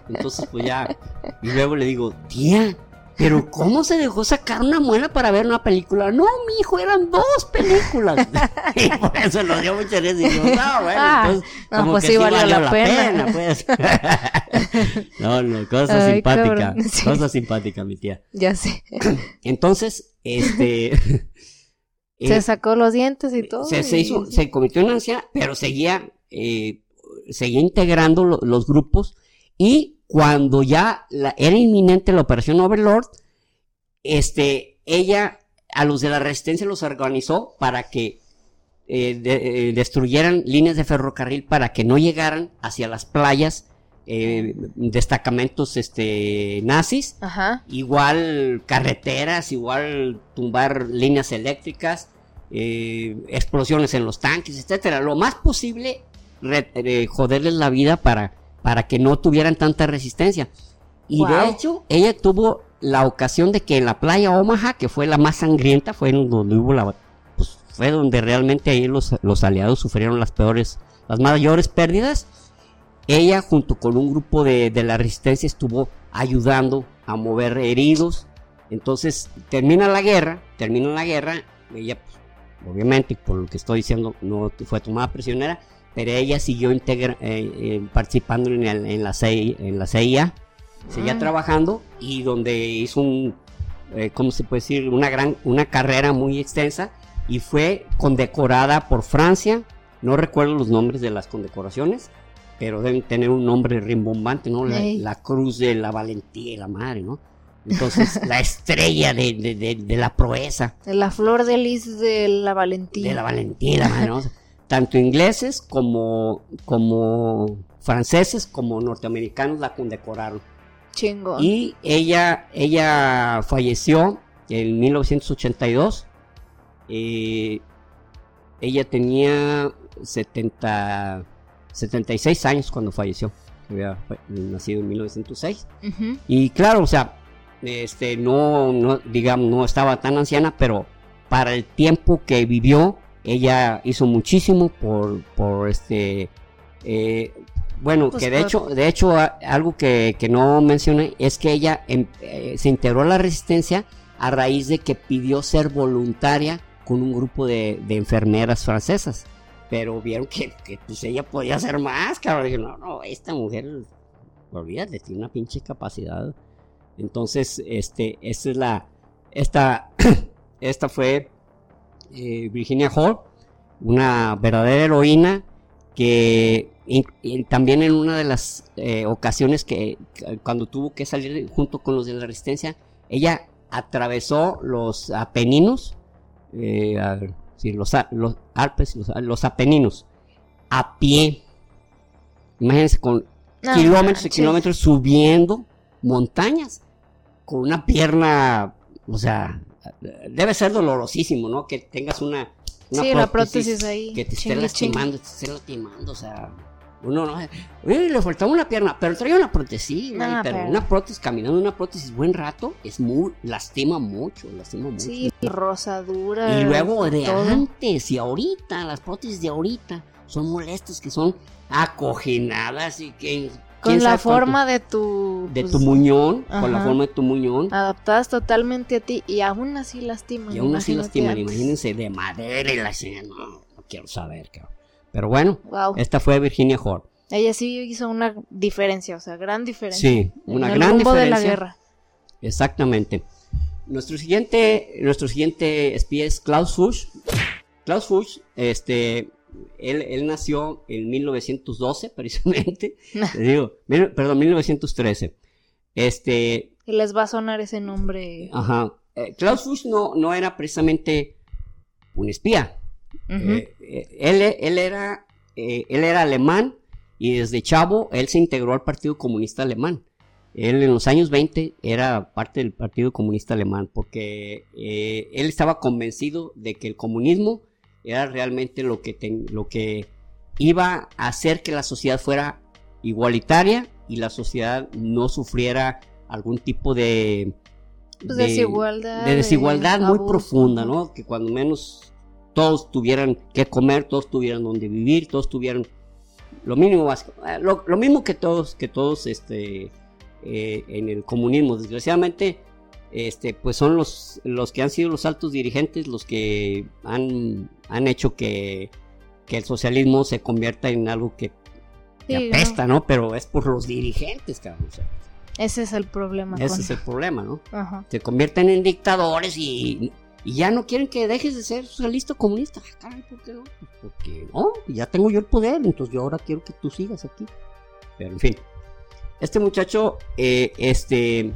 Entonces, pues ya. Y luego le digo, tía, pero ¿cómo se dejó sacar una muela para ver una película? No, mi hijo, eran dos películas. (laughs) y por eso lo dio muchas veces. Y yo, no, bueno, ah, entonces, como pues que sí, valió, la, pena. pues. (laughs) no, no, cosa simpática. Cosa simpática, mi tía. Ya sé. (clears throat) Entonces, este. (laughs) se sacó los dientes y todo. Se, se, hizo, se convirtió en una anciana, pero seguía eh, seguía integrando los grupos y cuando ya era inminente la operación Overlord, este, ella a los de la resistencia los organizó para que eh, eh, destruyeran líneas de ferrocarril para que no llegaran hacia las playas eh, destacamentos este nazis. Igual carreteras igual tumbar líneas eléctricas explosiones en los tanques etcétera. Lo más posible joderles la vida para, para que no tuvieran tanta resistencia. Y de hecho, ella tuvo la ocasión de que en la playa Omaha, que fue la más sangrienta, fue donde hubo la, pues, fue donde realmente ahí los, los aliados sufrieron las peores, las mayores pérdidas. Ella junto con un grupo de, de la resistencia estuvo ayudando a mover heridos. Entonces termina la guerra, termina la guerra, ella pues, obviamente por lo que estoy diciendo no fue tomada prisionera, pero ella siguió eh, eh, participando en, la CIA, en la CIA, seguía ah. trabajando y donde hizo un, eh, ¿cómo se puede decir? Una gran, una carrera muy extensa y fue condecorada por Francia, no recuerdo los nombres de las condecoraciones, pero deben tener un nombre rimbombante, ¿no? La, cruz de la valentía y la madre, ¿no? Entonces, (laughs) la estrella de, de, la proeza. La flor de lis de la valentía. De la valentía, la madre, ¿no? Tanto ingleses como, como franceses como norteamericanos la condecoraron. Chingo. Y ella, ella falleció en 1982. Eh, ella tenía 70, 76 años cuando falleció. Había nacido en 1906. Y claro, o sea, este, no, no, digamos, no estaba tan anciana, pero para el tiempo que vivió, ella hizo muchísimo por, por este, eh, bueno, pues que de hecho, de hecho algo que, no mencioné es que ella em, eh, se integró a la resistencia a raíz de que pidió ser voluntaria con un grupo de, enfermeras francesas. Pero vieron que, pues ella podía hacer más, cabrón. Dije, no, no, esta mujer, olvídate, tiene una pinche capacidad. Entonces, este, esta es la, esta, (coughs) esta fue eh, Virginia Hall, una verdadera heroína que también en una de las eh, ocasiones que cuando tuvo que salir junto con los de la resistencia, ella atravesó los Apeninos, eh, los, los, Alpes, los, Apeninos, a pie. Imagínense con kilómetros y kilómetros subiendo montañas con una pierna, o sea, debe ser dolorosísimo, ¿no? Que tengas una, sí, la prótesis ahí. Que te esté lastimando, te esté lastimando, o sea, uno no, uy, le faltaba una pierna, pero traía una prótesis, pero, una prótesis, caminando una prótesis buen rato, es muy, lastima mucho, lastima mucho. Sí, rosadura. Y luego de antes y ahorita, las prótesis de ahorita son molestas, que son acogenadas y que con la forma de tu... De pues, tu muñón, con la forma de tu muñón. Adaptadas totalmente a ti y aún así lastiman. Y aún así lastiman, imagínense, de madera y la no, no quiero saber, cabrón. Pero bueno, esta fue Virginia Hort. Ella sí hizo una diferencia, o sea, gran diferencia. Sí, una gran diferencia. de la guerra. Exactamente. nuestro siguiente, nuestro siguiente espía es Klaus Fuchs. Klaus Fuchs, este, él, él, nació en 1912, (laughs) precisamente. (laughs) digo, perdón, 1913. Este. Les va a sonar ese nombre. Ajá. Eh, Klaus Fuchs no, no era precisamente un espía. Eh, eh, él, él, era, él era alemán y desde chavo él se integró al Partido Comunista Alemán. Él en los años 20 era parte del Partido Comunista Alemán porque él estaba convencido de que el comunismo era realmente lo que, lo que iba a hacer que la sociedad fuera igualitaria y la sociedad no sufriera algún tipo de, pues desigualdad, de desigualdad muy profunda, ¿no? Que cuando menos todos tuvieran que comer, todos tuvieran donde vivir, todos tuvieran lo mínimo básico, eh, lo, mismo que todos, que todos este, eh, en el comunismo. Desgraciadamente, este, pues son los, los que han sido los altos dirigentes los que han, han hecho que, el socialismo se convierta en algo que, apesta, ¿no? Pero es por los dirigentes, cabrón. ese es el problema. Ese es el problema, ¿no? Se convierten en dictadores y, ya no quieren que dejes de ser socialista o comunista. ¿por qué no? Porque no, ya tengo yo el poder, entonces yo ahora quiero que tú sigas aquí. Pero en fin, este muchacho, eh, este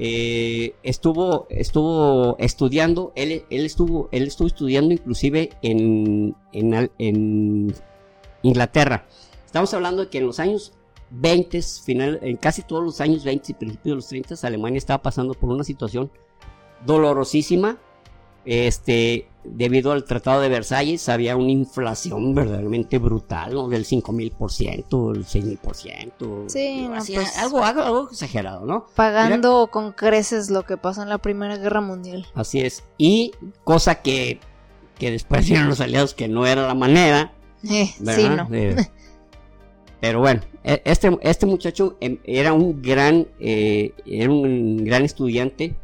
eh, estuvo, estuvo estudiando, él, él, estuvo, él estuvo estudiando inclusive en, en, Inglaterra. Estamos hablando de que en los años 20, final, en casi todos los años 20 y principios de los 30, Alemania estaba pasando por una situación dolorosísima este, debido al Tratado de Versalles había una inflación verdaderamente brutal, ¿no? Del 5000%, el 6000%. Sí, pues, algo, algo, exagerado, ¿no? Pagando con creces lo que pasó en la Primera Guerra Mundial. Así es. Y cosa que, que después dieron los aliados que no era la manera. (laughs) Eh, sí, no. (laughs) pero bueno, e, este, este muchacho em, era un gran, eh, era un gran estudiante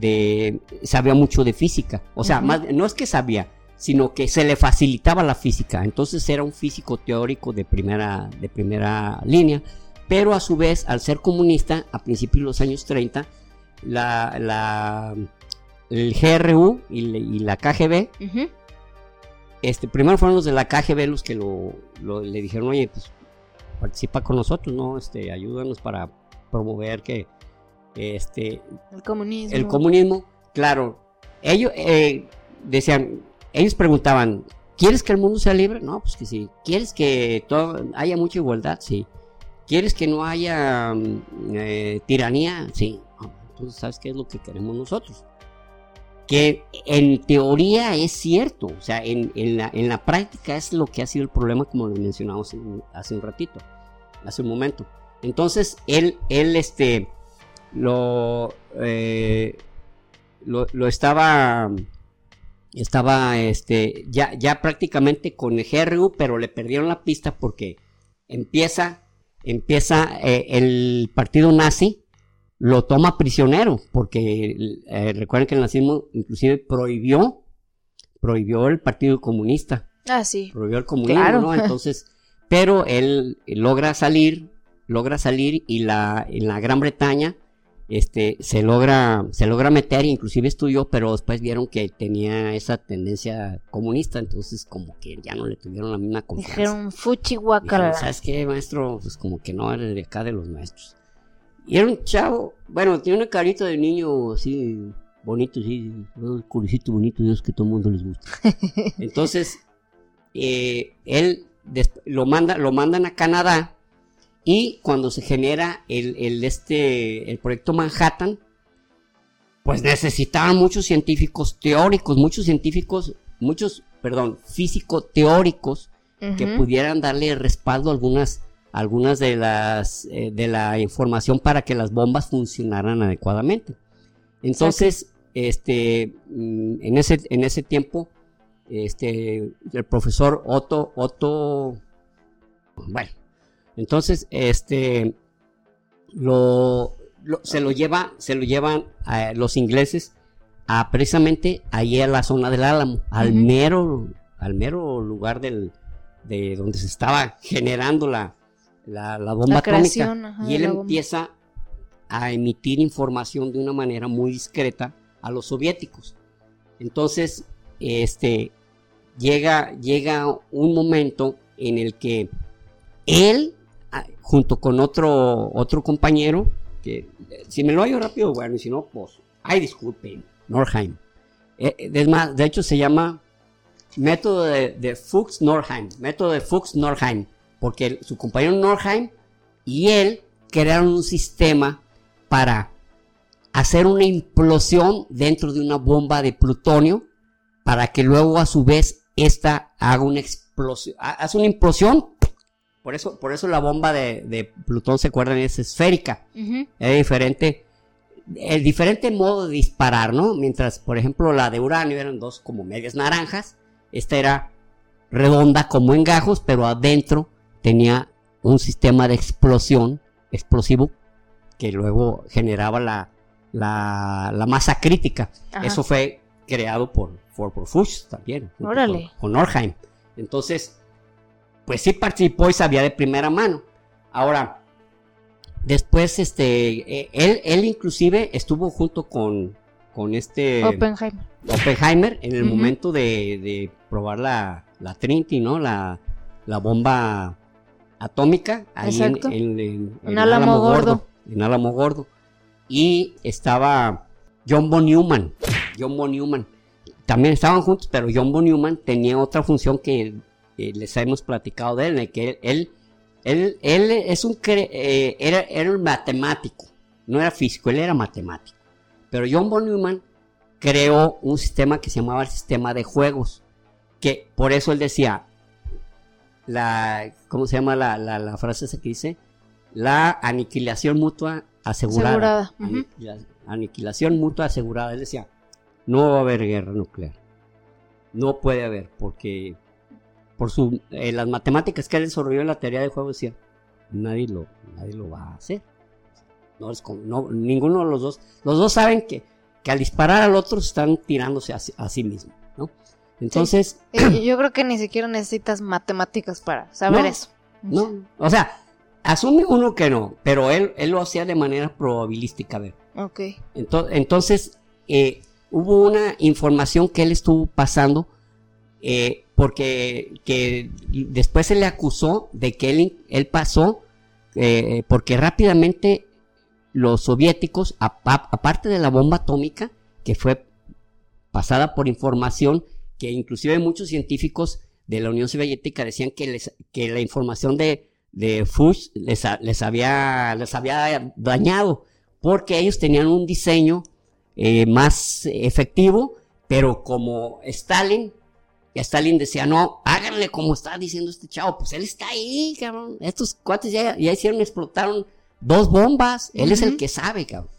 de sabía mucho de física. O sea, no es que sabía, sino que se le facilitaba la física. Entonces era un físico teórico de primera, de primera línea. Pero a su vez, al ser comunista, a principios de los años 30, la, la el GRU y, la KGB, este, primero fueron los de la KGB los que lo, le dijeron, oye, pues participa con nosotros, ¿no? Este, ayúdanos para promover que este, el comunismo. El comunismo, claro. Ellos eh, decían, ellos preguntaban, ¿quieres que el mundo sea libre? No, pues que sí. ¿Quieres que todo, haya mucha igualdad? Sí. ¿Quieres que no haya mm, eh, tiranía? Sí. entonces, ¿sabes qué es lo que queremos nosotros? Que en teoría es cierto, o sea, en, la, en la práctica es lo que ha sido el problema, como lo mencionamos hace un ratito, hace un momento. Entonces, él, él, este, lo, eh, lo, estaba estaba este ya, ya prácticamente con el GRU, pero le perdieron la pista porque empieza empieza eh, el partido nazi lo toma prisionero porque eh, recuerden que el nazismo inclusive prohibió prohibió el partido comunista. Ah sí. Prohibió el comunismo (laughs) entonces pero él logra salir logra salir y la en la Gran Bretaña este, se logra, se logra meter, inclusive estudió, pero después vieron que tenía esa tendencia comunista, entonces como que ya no le tuvieron la misma confianza. Dijeron fuchi guacala. ¿Sabes qué, maestro? Pues como que no era de acá de los maestros. Y era un chavo, bueno, tiene una carita de niño así, bonito, sí, un curicito bonito, Dios que todo el mundo les gusta. (laughs) Entonces, eh, él lo, manda, lo mandan a Canadá y cuando se genera el, este, el proyecto Manhattan, pues necesitaban muchos científicos teóricos, muchos científicos, muchos, perdón, físico teóricos que pudieran darle respaldo a algunas, algunas de las eh, de la información para que las bombas funcionaran adecuadamente. Entonces, este, mm, en ese, en ese tiempo, este, el profesor Otto, Otto, bueno, entonces, este, lo, se lo lleva, se lo llevan a los ingleses a precisamente ahí a la zona del Álamo, al mero, al mero lugar del, de donde se estaba generando la, la, bomba atómica. y él empieza a emitir información de una manera muy discreta a los soviéticos. Entonces, este, llega, llega un momento en el que él, junto con otro, otro compañero, que si me lo hallo rápido, bueno, y si no, pues, ay, disculpen, Norheim. Eh, eh, es más, de hecho se llama método de, Fuchs-Norheim, método de Fuchs-Norheim, porque su compañero Norheim y él crearon un sistema para hacer una implosión dentro de una bomba de plutonio para que luego a su vez esta haga una explosión, hace una implosión. Por eso, por eso la bomba de, Plutón, ¿se acuerdan? Es esférica. Es diferente. El diferente modo de disparar, ¿no? Mientras, por ejemplo, la de uranio eran dos como medias naranjas. Esta era redonda como en gajos, pero adentro tenía un sistema de explosión explosivo que luego generaba la, la, masa crítica. Eso fue creado por, por, Fuchs también. Órale. Con, Norheim. Entonces, pues sí participó y sabía de primera mano. Ahora, después, este, eh, él, él inclusive estuvo junto con, con este... Oppenheimer. Oppenheimer en el momento de, probar la, la, Trinity, ¿no? La, la bomba atómica ahí en, en, en, Álamo, Gordo. En Álamo Gordo. Y estaba John von Neumann. John von Neumann. También estaban juntos, pero John von Neumann tenía otra función que les hemos platicado de él, en que él, él, él, es un eh, era, era un matemático, no era físico, él era matemático. Pero John von Neumann creó un sistema que se llamaba el sistema de juegos, que por eso él decía, la, ¿cómo se llama la, la, frase esa que dice? La aniquilación mutua asegurada. Aniquilación mutua asegurada. Él decía, no va a haber guerra nuclear. No puede haber, porque por su, eh, las matemáticas que él desarrolló en la teoría de juego decía, nadie lo, nadie lo va a hacer. No, es como, no, ninguno de los dos. Los dos saben que, que al disparar al otro están tirándose a, a sí mismo. Entonces. yo creo que ni siquiera necesitas matemáticas para saber eso. No, o sea, asume uno que no, pero él, él lo hacía de manera probabilística, a ver. Ok. Entonces, eh, hubo una información que él estuvo pasando, eh, porque que después se le acusó de que él, pasó, eh, porque rápidamente los soviéticos, aparte de la bomba atómica, que fue pasada por información, que inclusive muchos científicos de la Unión Soviética decían que, les, que la información de, de Fuchs les, les, había, les había dañado, porque ellos tenían un diseño eh, más efectivo, pero como Stalin, Stalin decía, no, háganle como está diciendo este chavo, pues él está ahí, cabrón. Estos cuates ya, ya hicieron, explotaron dos bombas, él es el que sabe, cabrón.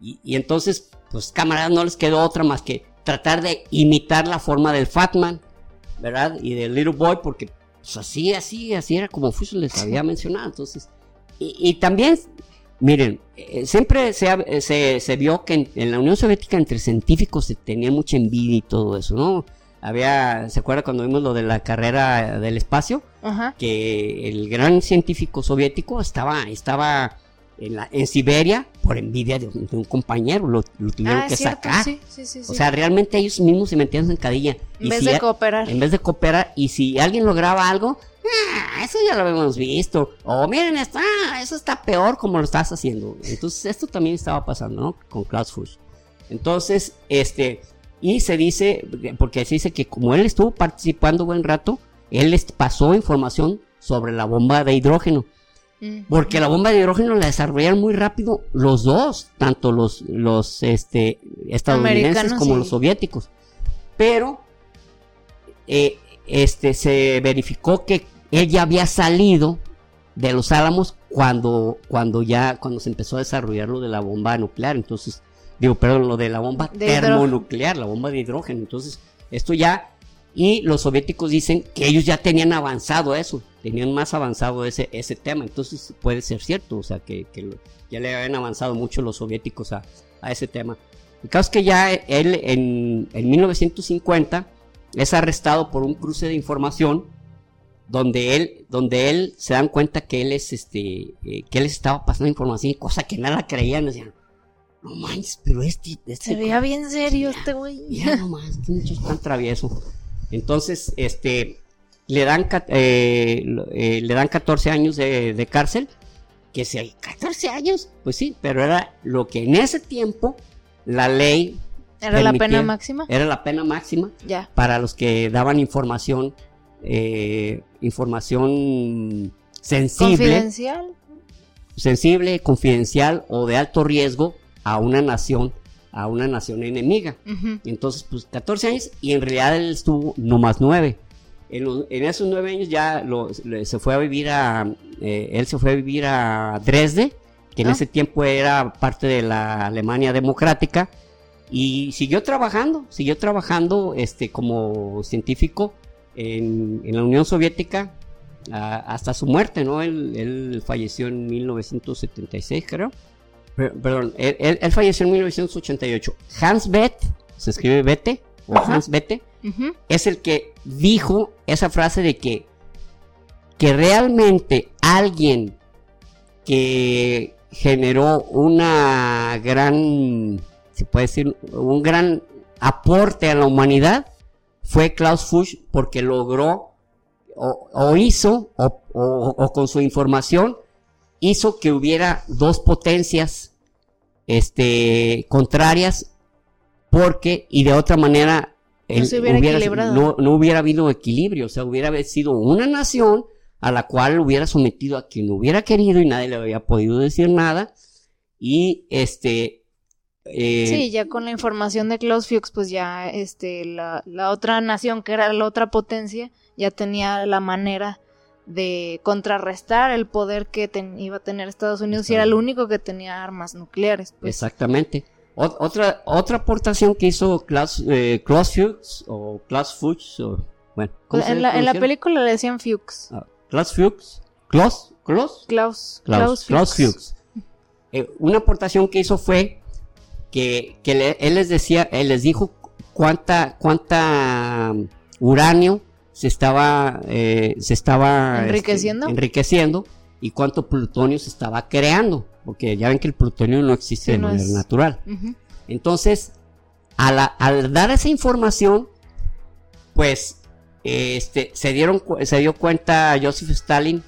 Y, y entonces, pues camaradas, no les quedó otra más que tratar de imitar la forma del Fatman, ¿verdad? Y del Little Boy, porque pues, así, así, así era como Fuchs les había mencionado. Entonces, y, también, miren, eh, siempre se, se, se, vio que en, la Unión Soviética entre científicos se tenía mucha envidia y todo eso, ¿no? Había, ¿se acuerda cuando vimos lo de la carrera del espacio? Ajá. Que el gran científico soviético estaba, estaba en, la, en Siberia por envidia de un, compañero, lo, tuvieron ah, que sacar. o sea, realmente ellos mismos se metían en cadilla. En vez de cooperar. En vez de cooperar, y si alguien lograba algo, ah, eso ya lo habíamos visto. O miren, está, eso está peor como lo estás haciendo. Entonces, esto también estaba pasando, ¿no? Con Klaus Fuchs. Entonces, este, y se dice, porque se dice que como él estuvo participando buen rato, él les pasó información sobre la bomba de hidrógeno. Porque la bomba de hidrógeno la desarrollaron muy rápido los dos, tanto los, los este, estadounidenses como los soviéticos. Pero eh, este, se verificó que él ya había salido de los álamos cuando, cuando ya cuando se empezó a desarrollar lo de la bomba nuclear. Entonces, digo, perdón, lo de la bomba termonuclear, la bomba de hidrógeno. Entonces, esto ya y los soviéticos dicen que ellos ya tenían avanzado eso, tenían más avanzado ese, ese tema. Entonces puede ser cierto, o sea, que, ya le habían avanzado mucho los soviéticos a, ese tema. El caso es que ya él en, en 1950 es arrestado por un cruce de información donde él, donde él se dan cuenta que él es este, eh, que él estaba pasando información, cosa que nada creían, decían, no manches, pero este, este Se veía bien serio este güey. Ya nomás, este muchacho tan travieso. Entonces, este, le dan, eh, eh, le dan 14 años de, de cárcel. Que si hay 14 años, pues sí, pero era lo que en ese tiempo la ley ¿Era la pena máxima? Era la pena máxima ya. para los que daban información, eh, información sensible. Confidencial. Sensible, confidencial o de alto riesgo a una nación, a una nación enemiga. Entonces, pues 14 años y en realidad él estuvo no más 9. En, esos 9 años ya se fue a vivir a, eh, él se fue a vivir a Dresde, que en ah. ese tiempo era parte de la Alemania democrática y siguió trabajando, siguió trabajando este, como científico en, la Unión Soviética hasta su muerte, ¿no? Él, falleció en 1976, creo. Perdón, él, falleció en 1988. Hans Beth, se escribe Bete, o Hans Bete, es el que dijo esa frase de que, que realmente alguien que generó una gran se puede decir, un gran aporte a la humanidad fue Klaus Fuchs porque logró o, hizo o, con su información hizo que hubiera dos potencias este, contrarias porque y de otra manera no, hubiera, no, no, hubiera habido equilibrio, o sea, hubiera sido una nación a la cual hubiera sometido a quien hubiera querido y nadie le había podido decir nada y este eh, sí, ya con la información de Klaus Fuchs, pues ya este, la, otra nación, que era la otra potencia, ya tenía la manera de contrarrestar el poder que iba a tener Estados Unidos y era el único que tenía armas nucleares. Pues. Exactamente. otra, otra aportación que hizo Klaus, eh, Fuchs o Klaus Fuchs, bueno, en, la, en, la, película le decían Fuchs. Ah, Klaus Fuchs, Klaus, Klaus, Klaus, Klaus, Klaus Fuchs. Eh, una aportación que hizo fue que, él les decía, él les dijo cuánta, cuánta um, uranio se estaba, eh, se estaba este, enriqueciendo. y cuánto plutonio se estaba creando, porque ya ven que el plutonio no existe de manera natural. Entonces, al dar esa información, pues este, se, dieron, se dio cuenta Joseph Stalin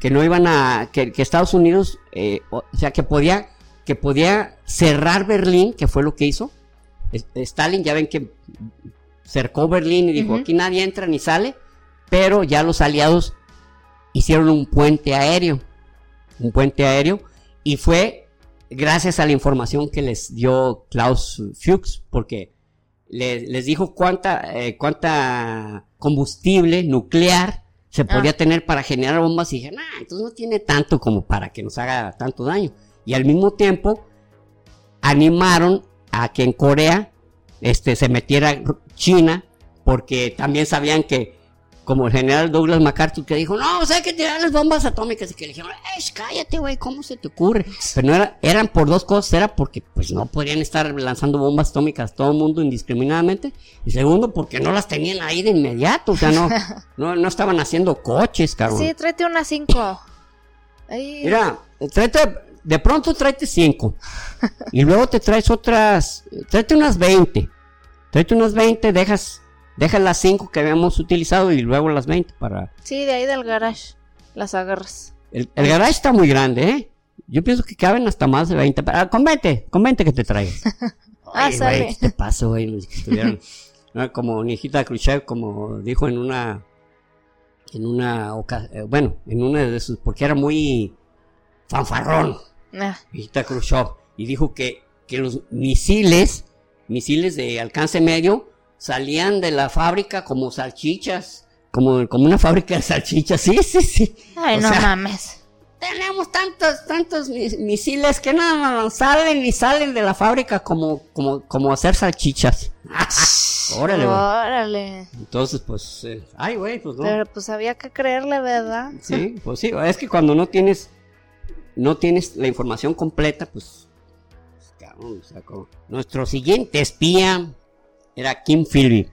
que no iban a, que, Estados Unidos, eh, o sea, que podía que podía cerrar Berlín, que fue lo que hizo. Stalin, ya ven que cercó Berlín y dijo, aquí nadie entra ni sale, pero ya los aliados hicieron un puente aéreo, un puente aéreo, y fue gracias a la información que les dio Klaus Fuchs, porque les, dijo cuánta, eh, cuánta combustible nuclear se podía ah. tener para generar bombas y dije, nah, entonces no tiene tanto como para que nos haga tanto daño y al mismo tiempo animaron a que en Corea este, se metiera China porque también sabían que como el general Douglas MacArthur que dijo, no, o sea, hay que tirar las bombas atómicas y que le dijeron, cállate, güey, ¿cómo se te ocurre? Pero no era, eran por dos cosas, era porque pues no podían estar lanzando bombas atómicas todo el mundo indiscriminadamente, y segundo, porque no las tenían ahí de inmediato, o sea, no, (laughs) no, no estaban haciendo coches, cabrón. Sí, tráete unas cinco. Mira, tráete, de pronto tráete 5. (laughs) y luego te traes otras, tráete unas 20. Tráete unas 20, dejas, dejas las 5 que habíamos utilizado y luego las 20 para... Sí, de ahí del garage, las agarras. El, garage está muy grande, ¿eh? Yo pienso que caben hasta más de 20. Ah, con 20, con 20 que te traigas. (laughs) ah. ¿Qué te pasó, güey? (laughs) Como Nijita Khrushchev, como dijo en una... En una ocasión, eh, bueno, en una de sus, porque era muy fanfarrón. Ah. y dijo que, que los misiles, misiles de alcance medio, salían de la fábrica como salchichas, como, como una fábrica de salchichas, sí, sí, sí. Ay, no mames. Tenemos tantos, tantos misiles que nada salen y salen de la fábrica como, como, como hacer salchichas. (laughs) Órale, Órale. Entonces, pues, eh, ay, güey, pues no. Pero pues había que creerle, ¿verdad? Sí, pues sí, es que cuando no tienes no tienes la información completa, pues, nuestro siguiente espía era Kim Philby.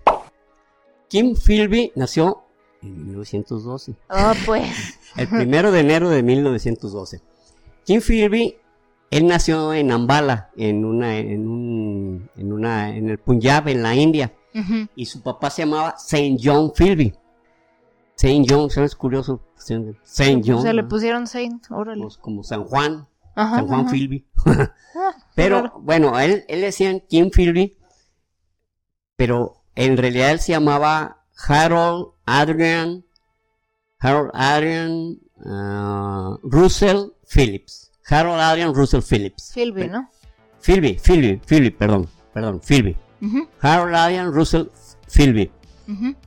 Kim Philby nació en 1912. Oh, pues. (laughs) El primero de enero de 1912. Kim Philby él nació en Ambala, en una, en un, en una, en el Punjab, en la India, y su papá se llamaba Saint John Philby. Saint John, es curioso? Saint John. Se le pusieron Saint, órale. Pues como San Juan, San Juan Philby. Ah, (laughs) pero bueno, él, él decían Kim Philby, pero en realidad él se llamaba Harold Adrian, Harold Adrian uh, Russell Phillips. Harold Adrian Russell Phillips. Philby, ¿no? Philby, Philby, Philby, perdón, perdón, Philby. Harold Adrian Russell Philby.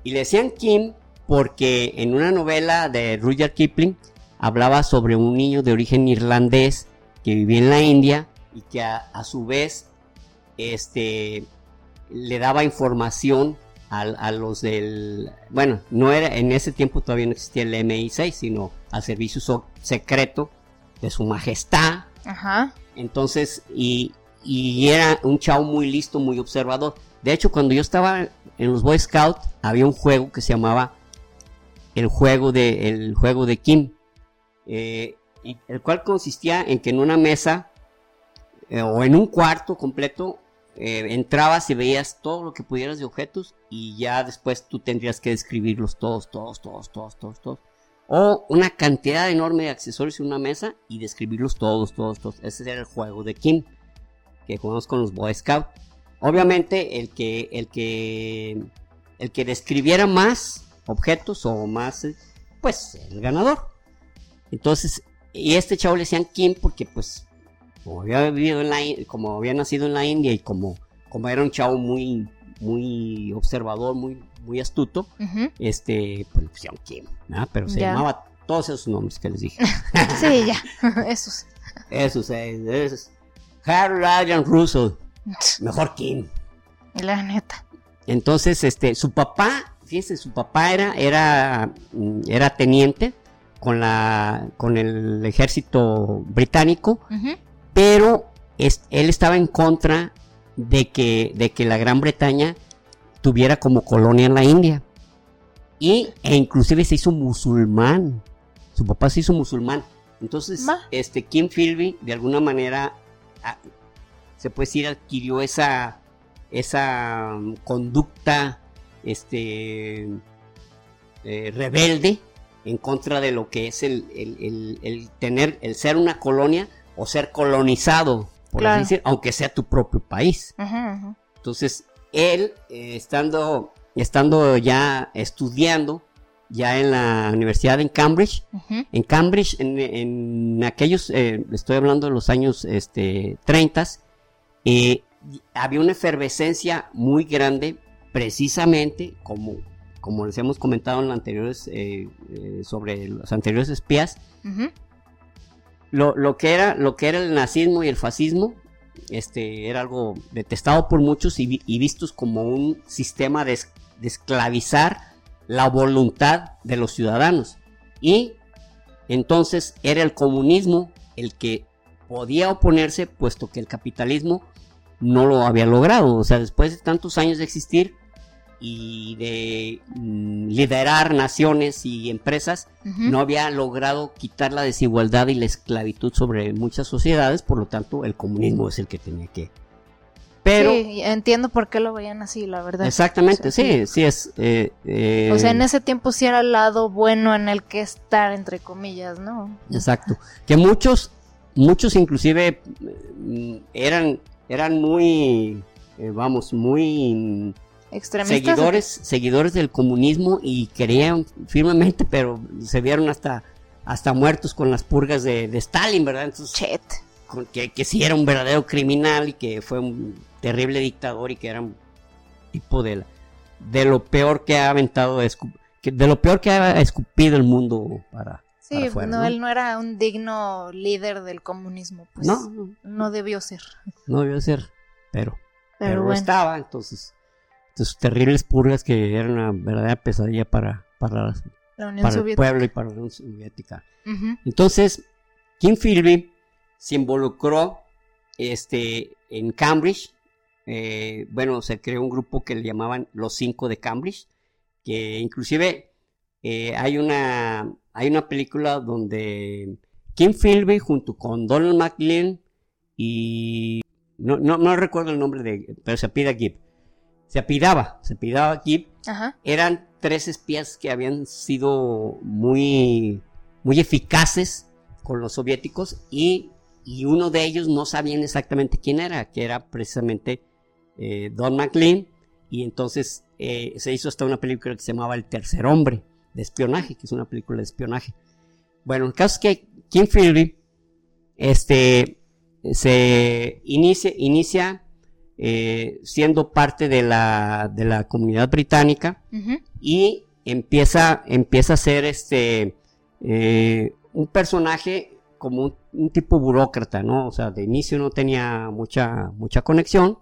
Y le decían Kim porque en una novela de Rudyard Kipling hablaba sobre un niño de origen irlandés que vivía en la India y que a, su vez este, le daba información a, los del... Bueno, no era en ese tiempo todavía no existía el MI6, sino al servicio secreto de su majestad. Ajá. Entonces, y, y era un chavo muy listo, muy observador. De hecho, cuando yo estaba en los Boy Scouts, había un juego que se llamaba el juego de, el juego de Kim. Eh, el cual consistía en que en una mesa eh, o en un cuarto completo eh, entrabas y veías todo lo que pudieras de objetos y ya después tú tendrías que describirlos todos, todos, todos, todos, todos, todos. O una cantidad enorme de accesorios en una mesa y describirlos todos, todos, todos. Ese era el juego de Kim que jugamos con los Boy Scouts. Obviamente el que, el que, el que describiera más objetos o más, pues el ganador. Entonces y este chavo le decían Kim porque pues como había vivido en la como había nacido en la India y como, como era un chavo muy muy observador, muy muy astuto, este pues le pusieron Kim, pero se llamaba todos esos nombres que les dije. (laughs) sí, ya, (laughs) esos. Esos, eh, esos. Harold Ryan Russell, (laughs) mejor Kim. La neta. Entonces, este, su papá, fíjense, su papá era, era, era teniente con, la, con el ejército británico, pero él estaba en contra de que, de que la Gran Bretaña tuviera como colonia en la India. Y, e inclusive se hizo musulmán. Su papá se hizo musulmán. Entonces, este Kim Philby, de alguna manera, se puede decir, adquirió esa, esa um, conducta este, eh, rebelde en contra de lo que es el, el, tener, el ser una colonia o ser colonizado, por así decir, aunque sea tu propio país. Entonces, él, eh, estando, estando ya estudiando, ya en la universidad en Cambridge, en Cambridge, en, aquellos, eh, estoy hablando de los años este, 30, eh, había una efervescencia muy grande, precisamente como como les hemos comentado en anteriores, eh, eh, sobre los anteriores espías, lo, que era, lo que era el nazismo y el fascismo este, era algo detestado por muchos y, vistos como un sistema de, esclavizar la voluntad de los ciudadanos. Y entonces era el comunismo el que podía oponerse, puesto que el capitalismo no lo había logrado. O sea, después de tantos años de existir, y de mm, liderar naciones y empresas, no había logrado quitar la desigualdad y la esclavitud sobre muchas sociedades, por lo tanto el comunismo es el que tenía que... Pero, sí, entiendo por qué lo veían así, la verdad. Exactamente, sí, sí, es... Eh, eh, o sea, en ese tiempo sí era el lado bueno en el que estar, entre comillas, ¿no? Exacto. Que muchos, muchos inclusive mm, eran, eran muy, eh, vamos, muy seguidores, seguidores del comunismo y creían firmemente, pero se vieron hasta, hasta muertos con las purgas de, Stalin, ¿verdad? Entonces, que, que sí era un verdadero criminal y que fue un terrible dictador y que era un tipo de, de lo peor que ha aventado, de lo peor que ha escupido el mundo para, Sí, no, él no era un digno líder del comunismo, pues. No, no, debió ser. No debió ser, pero, pero, estaba, entonces sus terribles purgas que eran una verdadera pesadilla para, para, el pueblo y para la Unión Soviética. Entonces, Kim Philby se involucró este, en Cambridge. Eh, bueno, se creó un grupo que le llamaban los cinco de Cambridge, que inclusive eh, hay, una, hay una película donde Kim Philby junto con Donald McLean y no, no, no recuerdo el nombre de, pero se apida Gibb. Se apidaba, se apidaba Gibb. Eran tres espías que habían sido muy, muy eficaces con los soviéticos y, y uno de ellos no sabían exactamente quién era, que era precisamente eh, Don McLean. Y entonces eh, se hizo hasta una película que se llamaba El Tercer Hombre de espionaje, que es una película de espionaje. Bueno, el caso es que Kim Philby este, se inicia, inicia eh, siendo parte de la, de la comunidad británica y empieza, empieza a ser este, eh, un personaje como un, tipo burócrata, ¿no? O sea, de inicio no tenía mucha, mucha conexión,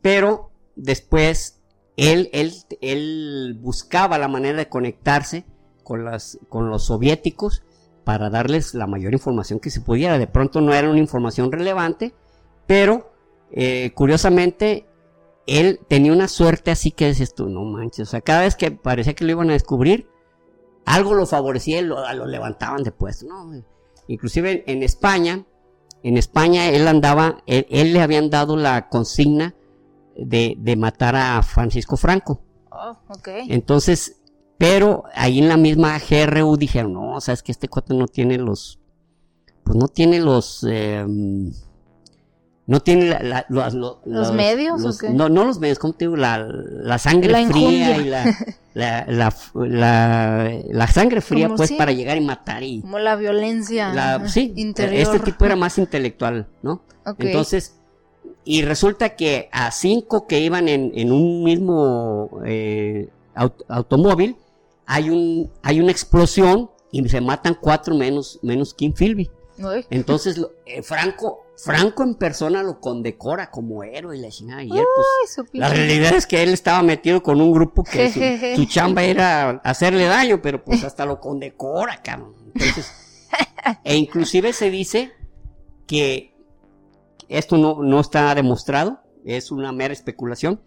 pero después él, él, él buscaba la manera de conectarse con, las, con los soviéticos para darles la mayor información que se pudiera. De pronto no era una información relevante, pero eh, curiosamente él tenía una suerte así que decías tú, no manches, o sea, cada vez que parecía que lo iban a descubrir, algo lo favorecía y lo, levantaban de puesto, ¿no? Inclusive en España, en España él andaba, él, le habían dado la consigna de, de, matar a Francisco Franco. Oh, ok. Entonces, pero ahí en la misma GRU dijeron, no, o sea, es que este cuate no tiene los, pues no tiene los, em, no tiene los, medios. ¿o qué? No, no los medios, ¿cómo te digo? La, la sangre fría y (laughs) la, la, sangre fría, pues, para llegar y matar y... Como la violencia sí, interior. Este tipo era más (laughs) intelectual, ¿no? Entonces, y resulta que a cinco que iban en, en un mismo eh, automóvil, hay, un, hay una explosión y se matan cuatro menos, menos Kim Philby. Entonces, eh, Franco, Franco en persona lo condecora como héroe y la chingada. Ayer, pues, la realidad es que él estaba metido con un grupo que (laughs) su, chamba era hacerle daño, pero pues hasta lo condecora, cabrón. Entonces, e inclusive se dice que esto no, no está demostrado, es una mera especulación,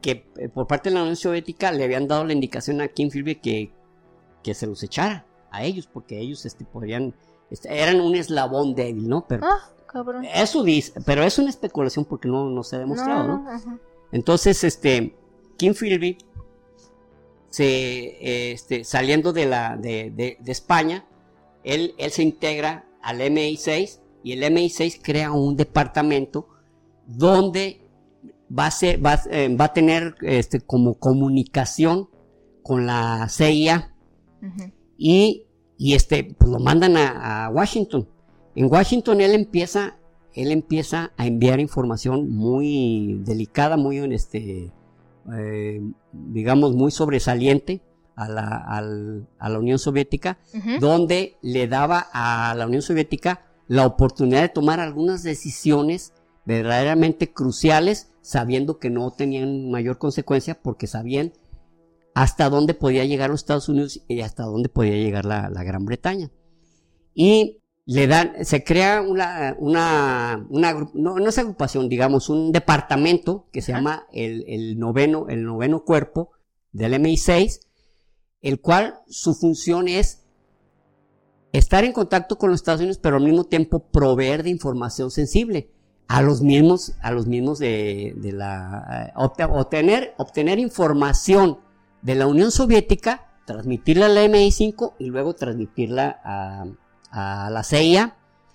que eh, por parte de la Unión Soviética le habían dado la indicación a Kim Philby que, que se los echara a ellos, porque ellos este, podrían, este, eran un eslabón débil, ¿no? Pero ah, cabrón. Eso dice, pero es una especulación porque no, no se ha demostrado, ¿no? Entonces, este, Kim Philby, se, este, saliendo de, la, de, de, de España, él, él se integra al MI6 y el MI6 crea un departamento donde va a, ser, va, eh, va a tener este, como comunicación con la CIA y, y, este, pues lo mandan a, Washington. En Washington él empieza, él empieza a enviar información muy delicada, muy, este, eh, digamos, muy sobresaliente a la, a la Unión Soviética, donde le daba a la Unión Soviética la oportunidad de tomar algunas decisiones verdaderamente cruciales sabiendo que no tenían mayor consecuencia porque sabían hasta dónde podía llegar los Estados Unidos y hasta dónde podía llegar la, Gran Bretaña. Y le dan, se crea una, una, no, es agrupación, digamos, un departamento que se llama el, noveno, el noveno cuerpo del MI6, el cual su función es estar en contacto con los Estados Unidos, pero al mismo tiempo proveer de información sensible a los mismos, a los mismos de, de la, eh, obtener, obtener información de la Unión Soviética, transmitirla a la MI5 y luego transmitirla a, a la CIA.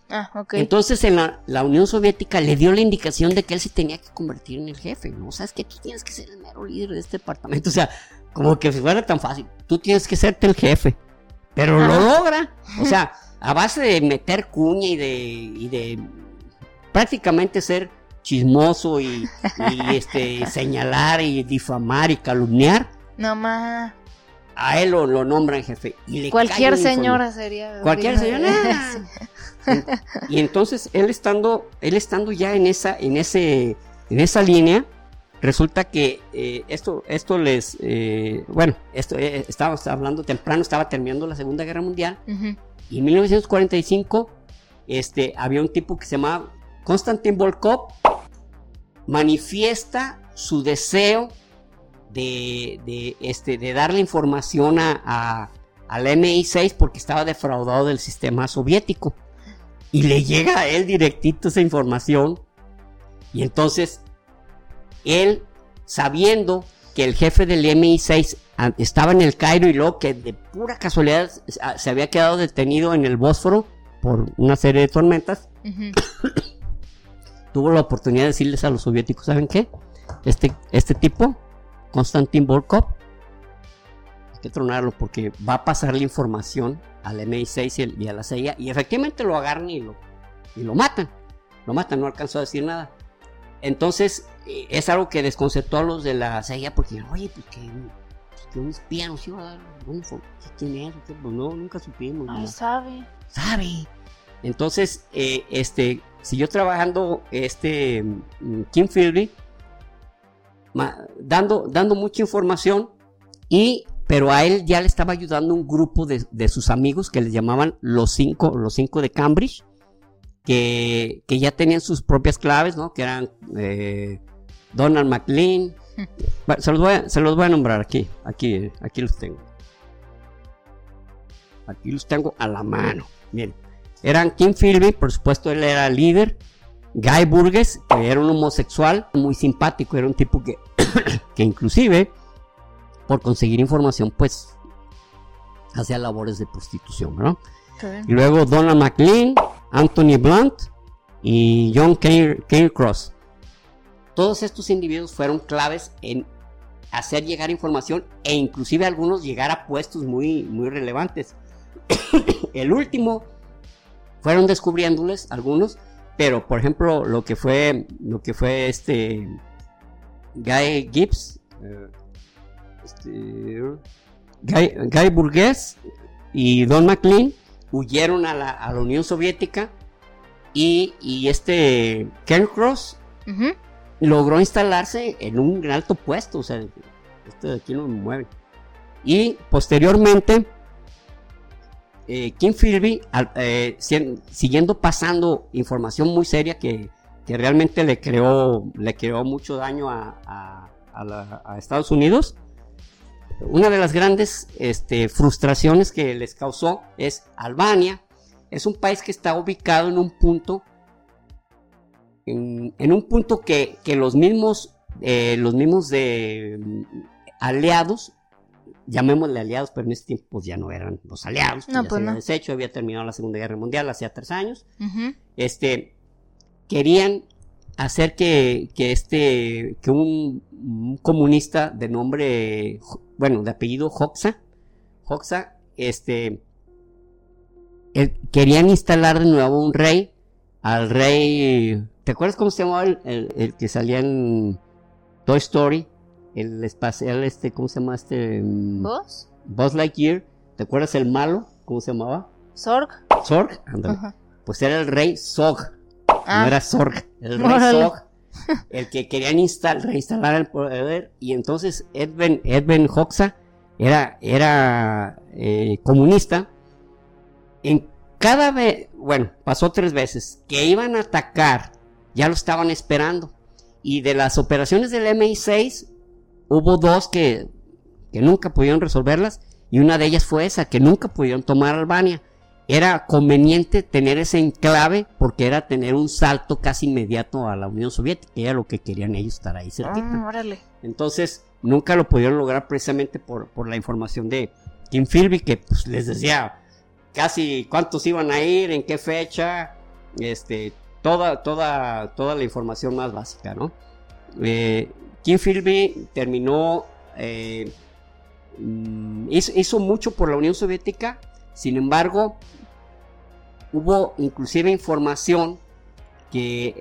Ah, Entonces en la, la, Unión Soviética le dio la indicación de que él se tenía que convertir en el jefe, ¿no? O sea, es que tú tienes que ser el mero líder de este departamento. O sea, como que si fuera tan fácil, tú tienes que serte el jefe. Pero lo logra. O sea, a base de meter cuña y de, y de prácticamente ser chismoso y, este, señalar y difamar y calumniar. No más. A él lo, lo nombran jefe. Y Cualquier señora sería. Cualquier señora. (laughs) y, entonces él estando, él estando ya en esa, en ese, en esa línea, resulta que eh, esto, esto les, eh, bueno, esto eh, estábamos hablando temprano, estaba terminando la Segunda Guerra Mundial y en 1945, este, había un tipo que se llamaba Konstantin Volkov manifiesta su deseo de, este, de darle información a, al MI6 porque estaba defraudado del sistema soviético. Y le llega a él directito esa información. Y entonces, él, sabiendo que el jefe del MI6 estaba en el Cairo y luego que de pura casualidad se había quedado detenido en el Bósforo por una serie de tormentas, (coughs) tuvo la oportunidad de decirles a los soviéticos, ¿saben qué? Este, este tipo, Konstantin Volkov, hay que tronarlo porque va a pasar la información al MI6 y, a la CIA y efectivamente lo agarran y lo, y lo matan. Lo matan, no alcanzó a decir nada. Entonces, eh, es algo que desconcertó a los de la CIA porque, oye, pues que, pues que un espía nos iba a dar ¿Quién es? Pues no, nunca supimos. No sabe. Sabe. Entonces, eh, este, siguió trabajando este mm, Kim Philby, dando, dando mucha información y pero a él ya le estaba ayudando un grupo de, sus amigos que les llamaban los cinco, los cinco de Cambridge, que, ya tenían sus propias claves, ¿no? Que eran eh, Donald McLean. (laughs) se, los voy a, se los voy a nombrar aquí, aquí, aquí los tengo. Aquí los tengo a la mano. Bien. Eran Kim Philby, por supuesto, él era líder. Guy Burgess, que era un homosexual muy simpático, era un tipo que, (coughs) que inclusive por conseguir información, pues hacía labores de prostitución, ¿no? Y luego Donald McLean, Anthony Blunt y John Kane Cross. Todos estos individuos fueron claves en hacer llegar información e inclusive algunos llegar a puestos muy, muy relevantes. (coughs) El último fueron descubriéndoles algunos, pero por ejemplo lo que fue lo que fue este Guy Gibbs, eh, este, Guy, Burgess y Don McLean huyeron a la, Unión Soviética y, este Ken Cross logró instalarse en un alto puesto, o sea, este de aquí no me mueve. Y posteriormente, eh, Kim Philby, eh, siguiendo pasando información muy seria que, realmente le creó, le creó mucho daño a Estados Unidos, una de las grandes este, frustraciones que les causó es Albania. Es un país que está ubicado en un punto, en, un punto que, los mismos, eh, los mismos de, mm, aliados, llamémosle aliados, pero en ese tiempo pues, ya no eran los aliados, no, ya pues se había deshecho, había terminado la Segunda Guerra Mundial hace tres años. Este querían hacer que, este que un, comunista de nombre bueno de apellido Hoxha Hoxha este querían instalar de nuevo un rey al rey ¿te acuerdas cómo se llamaba el, que salía en Toy Story el espacial este cómo se llama este Buzz Buzz Lightyear ¿te acuerdas el malo cómo se llamaba? Zorg Zorg pues era el rey Zog no ah. era Zorg, el rey Zog, (laughs) el que querían reinstalar el poder. Y entonces Edwin, Edwin Hoxha era, era eh, comunista. En cada vez, bueno, pasó tres veces, que iban a atacar, ya lo estaban esperando. Y de las operaciones del MI6, hubo dos que, que nunca pudieron resolverlas. Y una de ellas fue esa, que nunca pudieron tomar Albania era conveniente tener ese enclave porque era tener un salto casi inmediato a la Unión Soviética, era lo que querían ellos estar ahí cerquita. Ah, Entonces, nunca lo pudieron lograr precisamente por, la información de Kim Philby, que pues, les decía casi cuántos iban a ir, en qué fecha, este, toda, toda, toda la información más básica, ¿no? Eh, Kim Philby terminó, eh, mm, hizo mucho por la Unión Soviética, sin embargo, hubo inclusive información que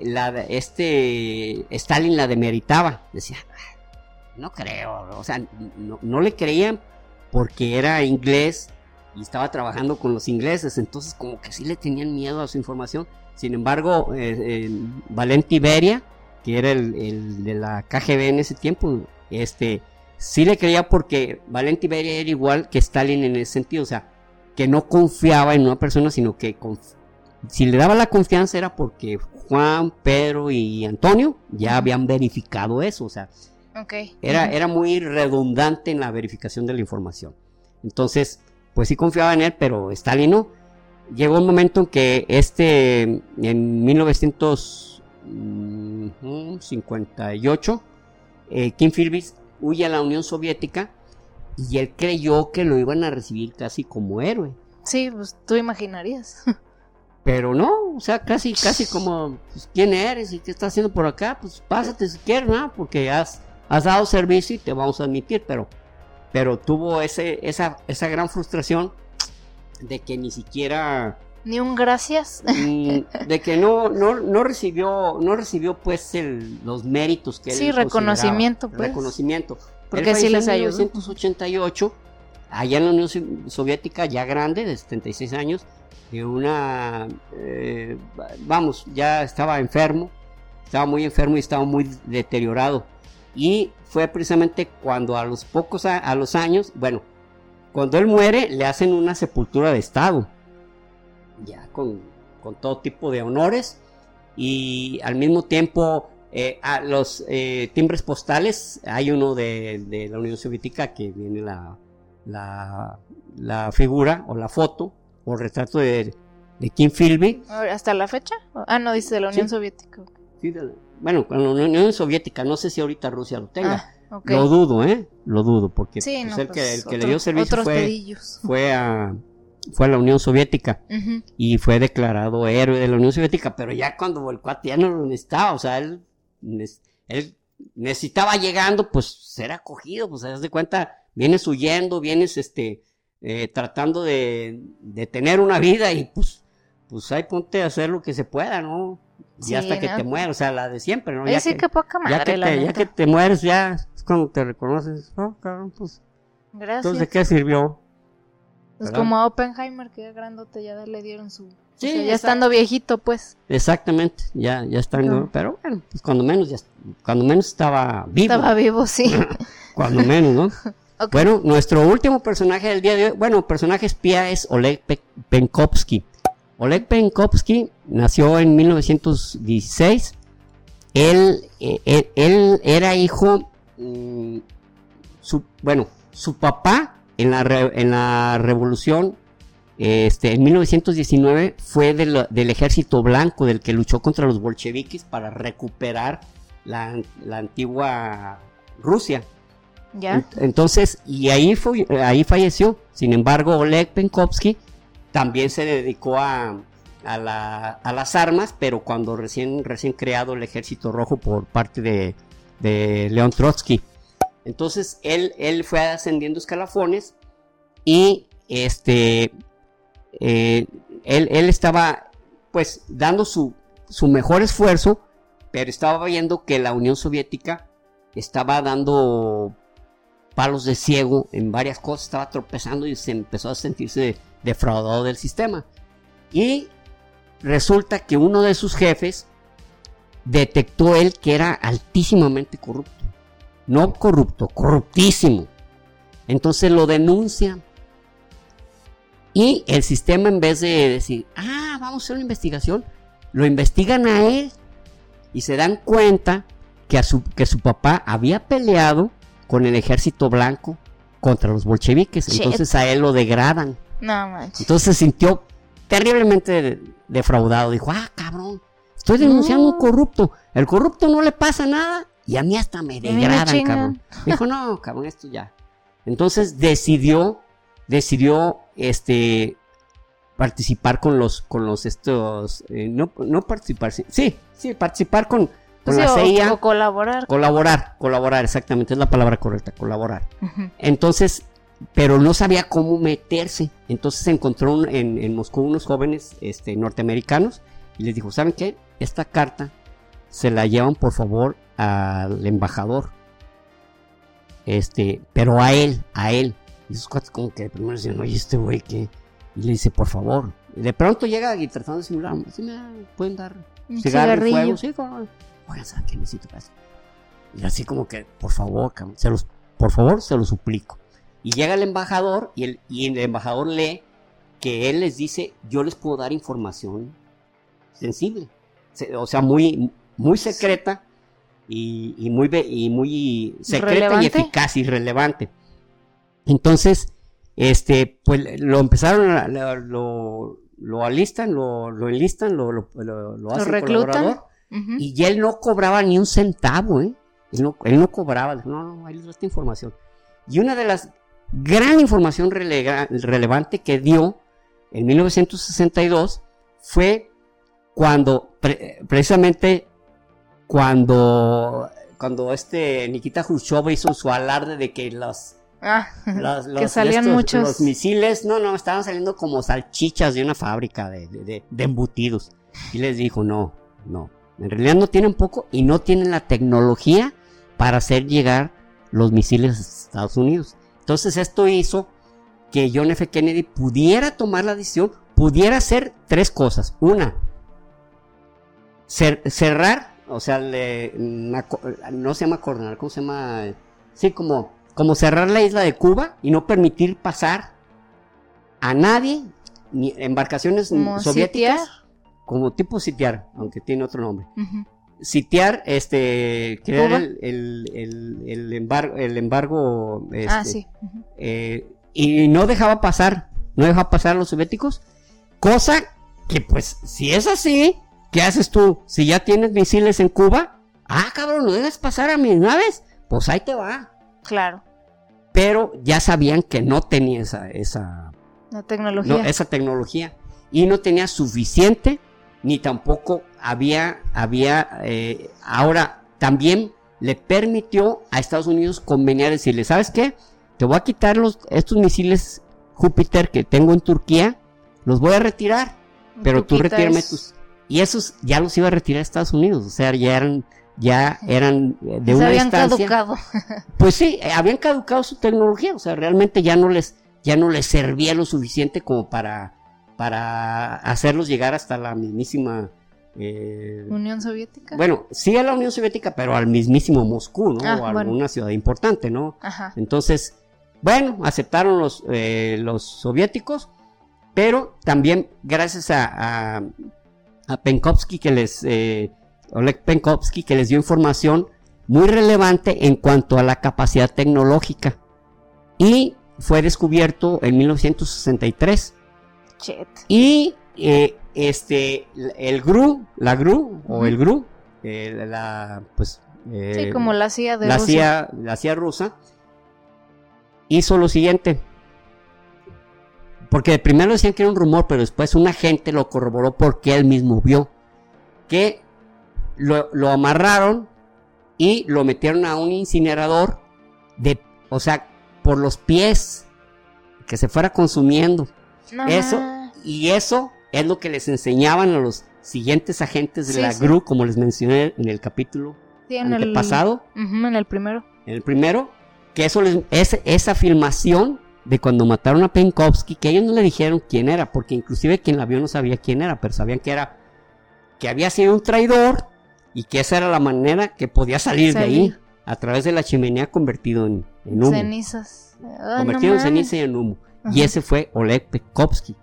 este Stalin la demeritaba. Decía, no creo, o sea, no, le creían porque era inglés y estaba trabajando con los ingleses, entonces como que sí le tenían miedo a su información. Sin embargo, eh, Valenti Beria, que era el, de la KGB en ese tiempo, este, sí le creía porque Valenti Beria era igual que Stalin en ese sentido, o sea, que no confiaba en una persona, sino que si le daba la confianza era porque Juan, Pedro y Antonio ya habían verificado eso, o sea, era, era muy redundante en la verificación de la información. Entonces, pues sí confiaba en él, pero Stalin no. llegó un momento en que este, en 1958, eh, Kim Philby huye a la Unión Soviética y él creyó que lo iban a recibir casi como héroe. Sí, pues tú imaginarías. (laughs) Pero no, o sea, casi, casi como, pues, ¿quién eres y qué estás haciendo por acá? Pues pásate si quieres, ¿no? Porque has, has dado servicio y te vamos a admitir, pero, pero tuvo ese, esa, esa gran frustración de que ni siquiera... Ni un gracias. (laughs) De que no, no, no recibió, no recibió pues el, los méritos que él Sí, reconocimiento, pues. Reconocimiento. Porque sí les ayudó. En 1988, allá en la Unión Soviética, ya grande, de 76 años, de una, eh, vamos, ya estaba enfermo, estaba muy enfermo y estaba muy deteriorado. Y fue precisamente cuando a los pocos, a, los años, bueno, cuando él muere, le hacen una sepultura de Estado, ya con, con todo tipo de honores y al mismo tiempo eh, a los eh, timbres postales, hay uno de, de, la Unión Soviética que viene la, la, la figura o la foto o retrato de, de Kim Philby. ¿Hasta la fecha? Ah, no, dice de la Unión Soviética. Sí, bueno, con la Unión Soviética, no sé si ahorita Rusia lo tenga. Ah, lo dudo, ¿eh? Lo dudo, porque pues, el, que, pues, el que le dio servicio fue, fue, a, fue a la Unión Soviética y fue declarado héroe de la Unión Soviética, pero ya cuando cuate ya no lo necesitaba, o sea, él, él necesitaba llegando, pues ser acogido, pues se das de cuenta, vienes huyendo, vienes este eh, tratando de, de, tener una vida y pues, pues ahí ponte a hacer lo que se pueda, ¿no? y hasta que te mueras, o sea, la de siempre, ¿no? Ya que, poca madre, ya, que te, ya que te mueres, ya es cuando te reconoces, ¿no? Cabrón, pues. Gracias. Entonces, ¿qué sirvió? Pues como a Oppenheimer, que grandote, ya le dieron su... Sí, ya estando viejito, pues. Exactamente, ya, ya estando, pero bueno, pues cuando menos, ya, cuando menos estaba vivo. Estaba vivo, sí. (laughs) cuando menos, ¿no? (laughs) Bueno, nuestro último personaje del día de hoy, bueno, personaje espía es Oleg Penkovsky. Oleg Penkovsky nació en 1916. Él, eh, él, era hijo, mm, su, bueno, su papá en la, en la revolución, este, en 1919 fue del, ejército blanco del que luchó contra los bolcheviques para recuperar la, la antigua Rusia. Entonces, y ahí, fue, ahí falleció. Sin embargo, Oleg Penkovsky también se dedicó a, a, las armas, pero cuando recién, recién creado el Ejército Rojo por parte de, de León Trotsky. Entonces, él, fue ascendiendo escalafones y este, eh, él, él estaba pues dando su, su mejor esfuerzo, pero estaba viendo que la Unión Soviética estaba dando palos de ciego en varias cosas, estaba tropezando y se empezó a sentirse defraudado del sistema. Y resulta que uno de sus jefes detectó él que era altísimamente corrupto. No corrupto, corruptísimo. Entonces lo denuncia. Y el sistema en vez de decir, ah, vamos a hacer una investigación, lo investigan a él y se dan cuenta que, a su, que su papá había peleado con el ejército blanco contra los bolcheviques. Entonces a él lo degradan. No manches. Entonces se sintió terriblemente defraudado. Dijo, ah, cabrón, estoy denunciando a un corrupto. El corrupto no le pasa nada y a mí hasta me degradan, cabrón. Dijo, no, (laughs) cabrón, esto ya. Entonces decidió, decidió, este, participar con los, con los estos, eh, no, no participar, sí, sí, participar con, con la CIA. O, colaborar. Colaborar, colaborar, exactamente, es la palabra correcta, colaborar. Entonces, pero no sabía cómo meterse. Entonces encontró en, Moscú unos jóvenes este, norteamericanos y les dijo, ¿saben qué? Esta carta se la llevan por favor al embajador. Este, pero a él, a él. Y esos cuates como que primero decían, oye, este güey que... Y le dice, por favor. Y de pronto llega y tratando de simular, ¿sí me pueden dar un cigarrillo? Sí, oigan, ¿saben qué necesito para Y así como que, por favor, se los, por favor, se lo suplico. Y llega el embajador y el, y el embajador lee que él les dice, yo les puedo dar información sensible, o sea, muy, muy secreta y, y muy, y muy secreta y eficaz y relevante. Entonces, este, pues lo empezaron, a, lo, lo alistan, lo, lo enlistan, lo, lo, lo, lo hacen colaborador. Y él no cobraba ni un centavo, ¿eh? Él no, él no cobraba, no, no, ahí les esta información. Y una de las gran información relevante que dio en 1962 fue cuando, precisamente, cuando, cuando este Nikita Khrushchev hizo su alarde de que los Ah, (laughs) que salían muchos. Los misiles, no, no, estaban saliendo como salchichas de una fábrica de, embutidos. Y les dijo, no, no, en realidad no tienen poco y no tienen la tecnología para hacer llegar los misiles a Estados Unidos. Entonces esto hizo que John F. Kennedy pudiera tomar la decisión, pudiera hacer tres cosas. Una, cerrar, o sea, no se llama coordinar, ¿cómo se llama? Sí, como como cerrar la isla de Cuba y no permitir pasar a nadie, ni embarcaciones soviéticas, como tipo sitiar, aunque tiene otro nombre. Sitiar, este, crear el, el, embargo, el embargo este, ah, sí. Eh, y no dejaba pasar, no dejaba pasar a los soviéticos, cosa que pues, si es así, ¿qué haces tú? Si ya tienes misiles en Cuba, ah, cabrón, no dejas pasar a mis naves, pues ahí te va. Claro. Pero ya sabían que no tenía esa, esa, tecnología. esa tecnología. Y no tenía suficiente, ni tampoco había, había, eh, ahora también le permitió a Estados Unidos conveniar decirle, ¿sabes qué? Te voy a quitar los, estos misiles Júpiter que tengo en Turquía, los voy a retirar, pero tú retírame tus... Y esos ya los iba a retirar Estados Unidos, o sea, ya eran ya eran eh, de una habían caducado. (laughs) Pues sí, eh, habían caducado su tecnología, o sea, realmente ya no les ya no les servía lo suficiente como para para hacerlos llegar hasta la mismísima eh, Unión Soviética. Bueno, sí a la Unión Soviética, pero al mismísimo Moscú, ¿no? Ah, o a alguna ciudad importante, ¿no? Entonces, bueno, aceptaron los, los soviéticos, pero también gracias a, a, a Penkovsky que les Oleg Penkovsky, que les dio información muy relevante en cuanto a la capacidad tecnológica. Y fue descubierto en 1963. Y eh, este, el GRU, la GRU, o el GRU, eh, la, pues... Eh, sí, como la CIA de la CIA, la CIA rusa, hizo lo siguiente. Porque primero decían que era un rumor, pero después un agente lo corroboró porque él mismo vio que lo, amarraron y lo metieron a un incinerador de, o sea, por los pies, que se fuera consumiendo. eso, y eso es lo que les enseñaban a los siguientes agentes de la GRU, como les mencioné en el capítulo en El, pasado en el primero. En el primero, que eso les, es, esa filmación de cuando mataron a Penkovsky, que ellos no le dijeron quién era, porque inclusive quien la vio no sabía quién era, pero sabían que era, que había sido un traidor y que esa era la manera que podía salir, de ahí, a través de la chimenea convertido en, humo. Cenizas. Ah, convertido en ceniza y en humo. Y ese fue Oleg Pekovsky,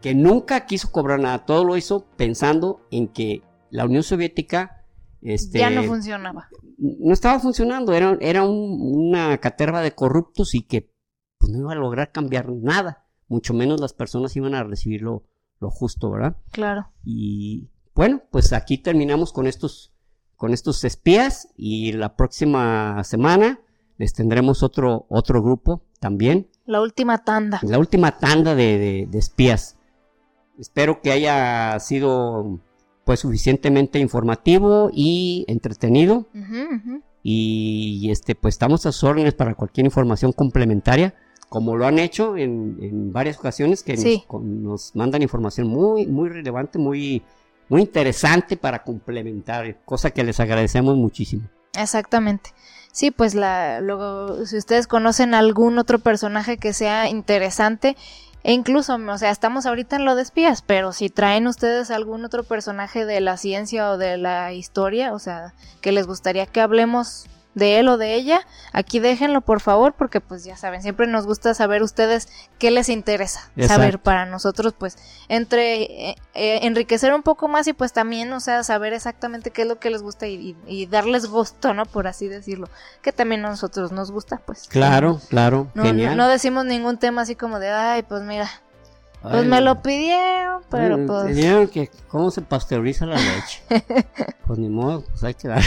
que nunca quiso cobrar nada, todo lo hizo pensando en que la Unión Soviética... Este, ya no funcionaba. No estaba funcionando, era, era una caterva de corruptos y que pues, no iba a lograr cambiar nada, mucho menos las personas iban a recibir lo, lo justo, ¿verdad? Claro. Y bueno, pues aquí terminamos con estos con estos espías y la próxima semana les tendremos otro, otro grupo también. La última tanda. La última tanda de, espías. Espero que haya sido pues suficientemente informativo y entretenido. Y este pues estamos a sus órdenes para cualquier información complementaria, como lo han hecho en, varias ocasiones que nos, nos, mandan información muy, muy relevante, muy muy interesante para complementar, cosa que les agradecemos muchísimo. Exactamente. Sí, pues la, luego, si ustedes conocen algún otro personaje que sea interesante, e incluso, o sea, estamos ahorita en lo de espías, pero si traen ustedes algún otro personaje de la ciencia o de la historia, o sea, que les gustaría que hablemos de él o de ella, aquí déjenlo por favor, porque pues ya saben, siempre nos gusta saber ustedes qué les interesa saber para nosotros, pues entre eh, eh, enriquecer un poco más y pues también, o sea, saber exactamente qué es lo que les gusta y, darles gusto, ¿no? Por así decirlo, que también a nosotros nos gusta, pues. Claro, claro, no, No, decimos ningún tema así como de, ay, pues mira, Pues me lo pidieron, pero pues... Dijeron que cómo se pasteuriza la leche. (laughs) pues ni modo, pues hay que dar.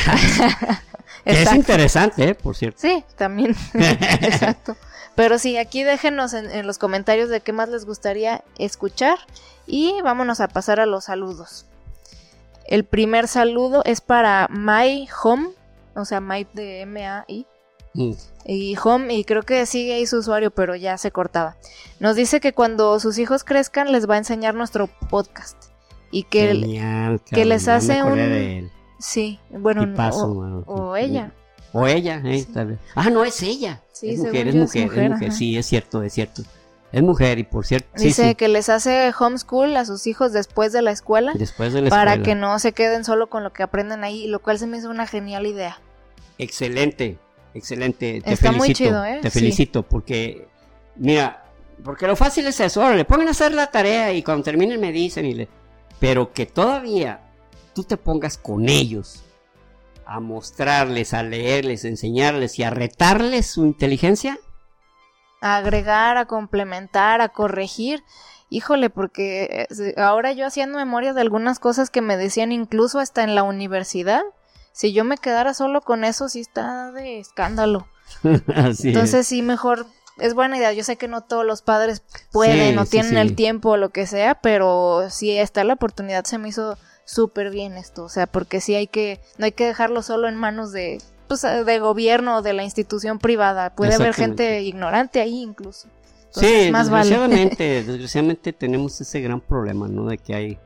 (laughs) es interesante, ¿eh? Por cierto. Sí, también. (laughs) Exacto. Pero sí, aquí déjenos en, los comentarios de qué más les gustaría escuchar. Y vámonos a pasar a los saludos. El primer saludo es para My Home, o sea, My de M-A-I. Mm. Y Home, y creo que sigue ahí su usuario, pero ya se cortaba. Nos dice que cuando sus hijos crezcan les va a enseñar nuestro podcast. Y que, que les hace un... Sí, bueno, o, ella. O ella, eh, Ah, no, es ella. Sí, es mujer, es mujer, es mujer, Sí, es cierto, es cierto. Es mujer y por cierto. Dice que les hace homeschool a sus hijos después de la escuela. Después de la para que no se queden solo con lo que aprenden ahí, lo cual se me hizo una genial idea. Excelente, excelente. Te Está felicito, muy chido, ¿eh? Te felicito porque, mira, porque lo fácil es eso. Ahora le pongan a hacer la tarea y cuando terminen me dicen y le. Pero que todavía tú te pongas con ellos a mostrarles, a leerles, a enseñarles y a retarles su inteligencia. A agregar, a complementar, a corregir. Híjole, porque eh, ahora yo haciendo memoria de algunas cosas que me decían incluso hasta en la universidad. Si yo me quedara solo con eso, sí está de escándalo. (laughs) Entonces sí, mejor es buena idea. Yo sé que no todos los padres pueden o tienen el tiempo o lo que sea, pero si está la oportunidad, se me hizo súper bien esto, o sea, porque sí hay que, no hay que dejarlo solo en manos de, pues, de gobierno o de la institución privada, puede haber gente ignorante ahí incluso. sí, más desgraciadamente, (laughs) desgraciadamente tenemos ese gran problema, ¿no? De que hay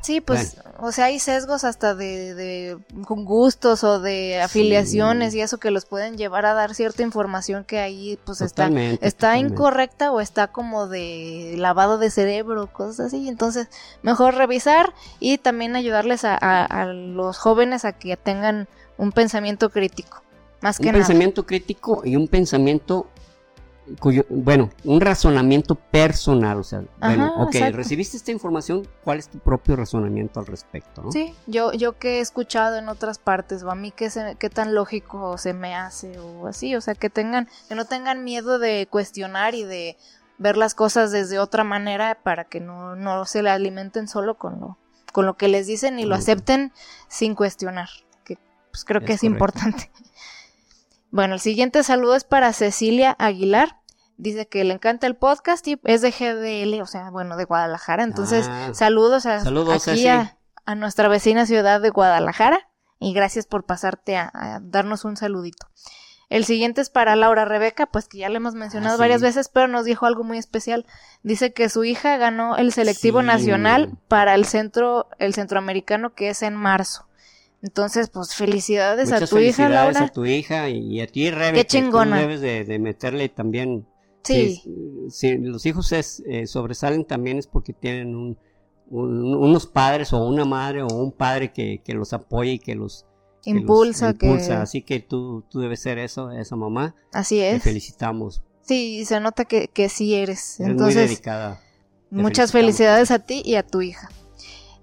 Sí, pues, o sea, hay sesgos hasta de, de con gustos o de afiliaciones y eso que los pueden llevar a dar cierta información que ahí pues está, está incorrecta o está como de lavado de cerebro, cosas así. Entonces, mejor revisar y también ayudarles a, a, los jóvenes a que tengan un pensamiento crítico. Más que un pensamiento crítico y un pensamiento cuyo, bueno, un razonamiento personal, o sea, bueno, ok, recibiste esta información, ¿cuál es tu propio razonamiento al respecto? Sí, yo, yo que he escuchado en otras partes, o a mí qué, qué tan lógico se me hace, o así, o sea, que tengan, que no tengan miedo de cuestionar y de ver las cosas desde otra manera para que no, no se le alimenten solo con lo, con lo que les dicen y lo acepten sin cuestionar, que pues creo que es importante. (laughs) Bueno, el siguiente saludo es para Cecilia Aguilar. Dice que le encanta el podcast y es de GDL, o sea, bueno, de Guadalajara. Entonces, ah. saludos, a, aquí a, nuestra vecina ciudad de Guadalajara y gracias por pasarte a, darnos un saludito. El siguiente es para Laura Rebeca, pues que ya le hemos mencionado ah, varias veces, pero nos dijo algo muy especial. Dice que su hija ganó el selectivo nacional para el centro, el centroamericano que es en marzo. Entonces, pues felicidades a tu hija, Laura. a tu hija y a ti, Rebe. Qué chingona. Tú debes de, meterle también. Sí. Si, los hijos eh, sobresalen también es porque tienen un, unos padres o una madre o un padre que, que los apoya y que los impulsa. impulsa. Así que tú, tú debes ser eso, esa mamá. Así es. Te felicitamos. Sí, se nota que, que sí eres. Entonces, muy dedicada. muchas felicidades a ti y a tu hija.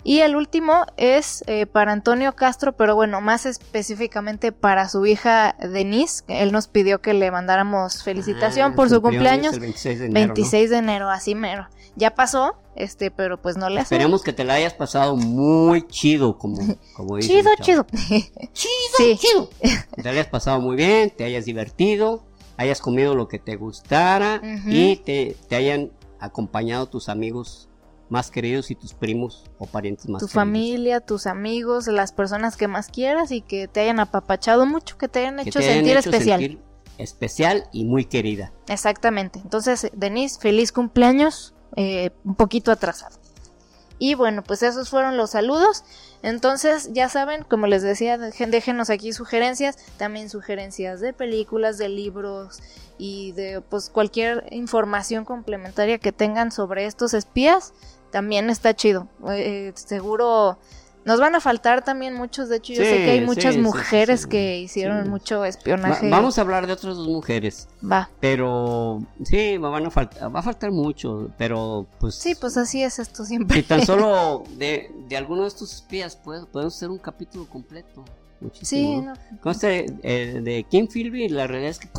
Y el último es eh, para Antonio Castro, pero bueno, más específicamente para su hija Denise. Él nos pidió que le mandáramos felicitación ah, por su cumpleaños. 26 de enero. 26 de enero, así mero. Ya pasó, este, pero pues no le hace. Esperemos que te la hayas pasado muy chido, como, (laughs) como Chido, chido. (laughs) (laughs) chido, chido. Te la hayas pasado muy bien, te hayas divertido, hayas comido lo que te gustara y te, te hayan acompañado tus amigos más queridos y tus primos o parientes más tu familia, tus amigos, las personas que más quieras y que te hayan apapachado mucho, que te hayan hecho sentir especial. especial y muy querida. Exactamente. Entonces, Denise, feliz cumpleaños, eh, un poquito atrasado. Y bueno, pues esos fueron los saludos. Entonces, ya saben, como les decía, déjenos aquí sugerencias, también sugerencias de películas, de libros y de pues cualquier información complementaria que tengan sobre estos espías también está chido. Eh, seguro nos van a faltar también muchos, de hecho yo sé que hay muchas mujeres que hicieron mucho espionaje. vamos a hablar de otras dos mujeres. Va. Pero sí, van a faltar, va a faltar mucho, pero pues... Sí, pues así es esto siempre. Y tan (laughs) solo de, de alguno de estos espías podemos hacer un capítulo completo. Muchísimo. Sí, no. Este, eh, de Kim Philby, la realidad es que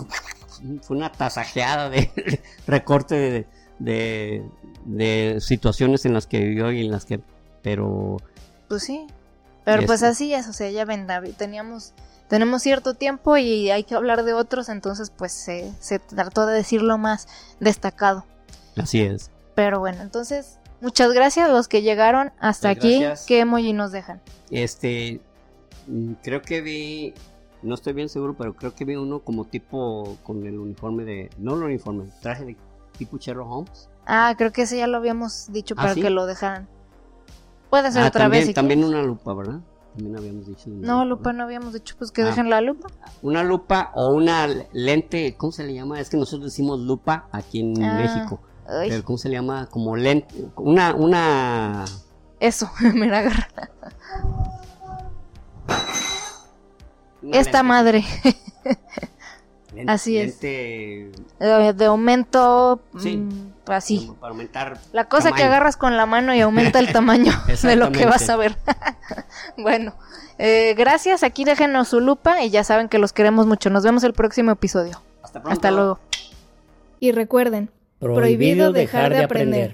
fue una tasajeada de (laughs) recorte de de, de situaciones en las que vivió y en las que, pero... Pues sí, pero pues así es, o sea, ya ven, David, teníamos, tenemos cierto tiempo y hay que hablar de otros, entonces pues se, se trató de decirlo más destacado. Así es. Pero bueno, entonces, muchas gracias a los que llegaron hasta aquí. ¿Qué emoji nos dejan? Este, mm, creo que vi, no estoy bien seguro, pero creo que vi uno como tipo con el uniforme de, no el uniforme, traje de tipo Sherlock Holmes. Ah, creo que ese ya lo habíamos dicho ¿Ah, para que lo dejaran. Puede ser ah, otra también, vez. también una lupa, ¿verdad? También habíamos dicho. No, lupa, no habíamos dicho, pues que ah. dejen la lupa. Una lupa o una lente, ¿cómo se le llama? Es que nosotros decimos lupa aquí en México. ¿Cómo se le llama? Como lente, una, una... Eso, (laughs) me la agarra. Esta madre. (laughs) Así es. De, aumento. Mm, así. Para aumentar. La cosa que agarras con la mano y aumenta el (laughs) tamaño de lo que vas a ver. (laughs) bueno, eh, gracias. Aquí déjenos su lupa y ya saben que los queremos mucho. Nos vemos el próximo episodio. Hasta Hasta luego. Y recuerden, prohibido dejar de aprender.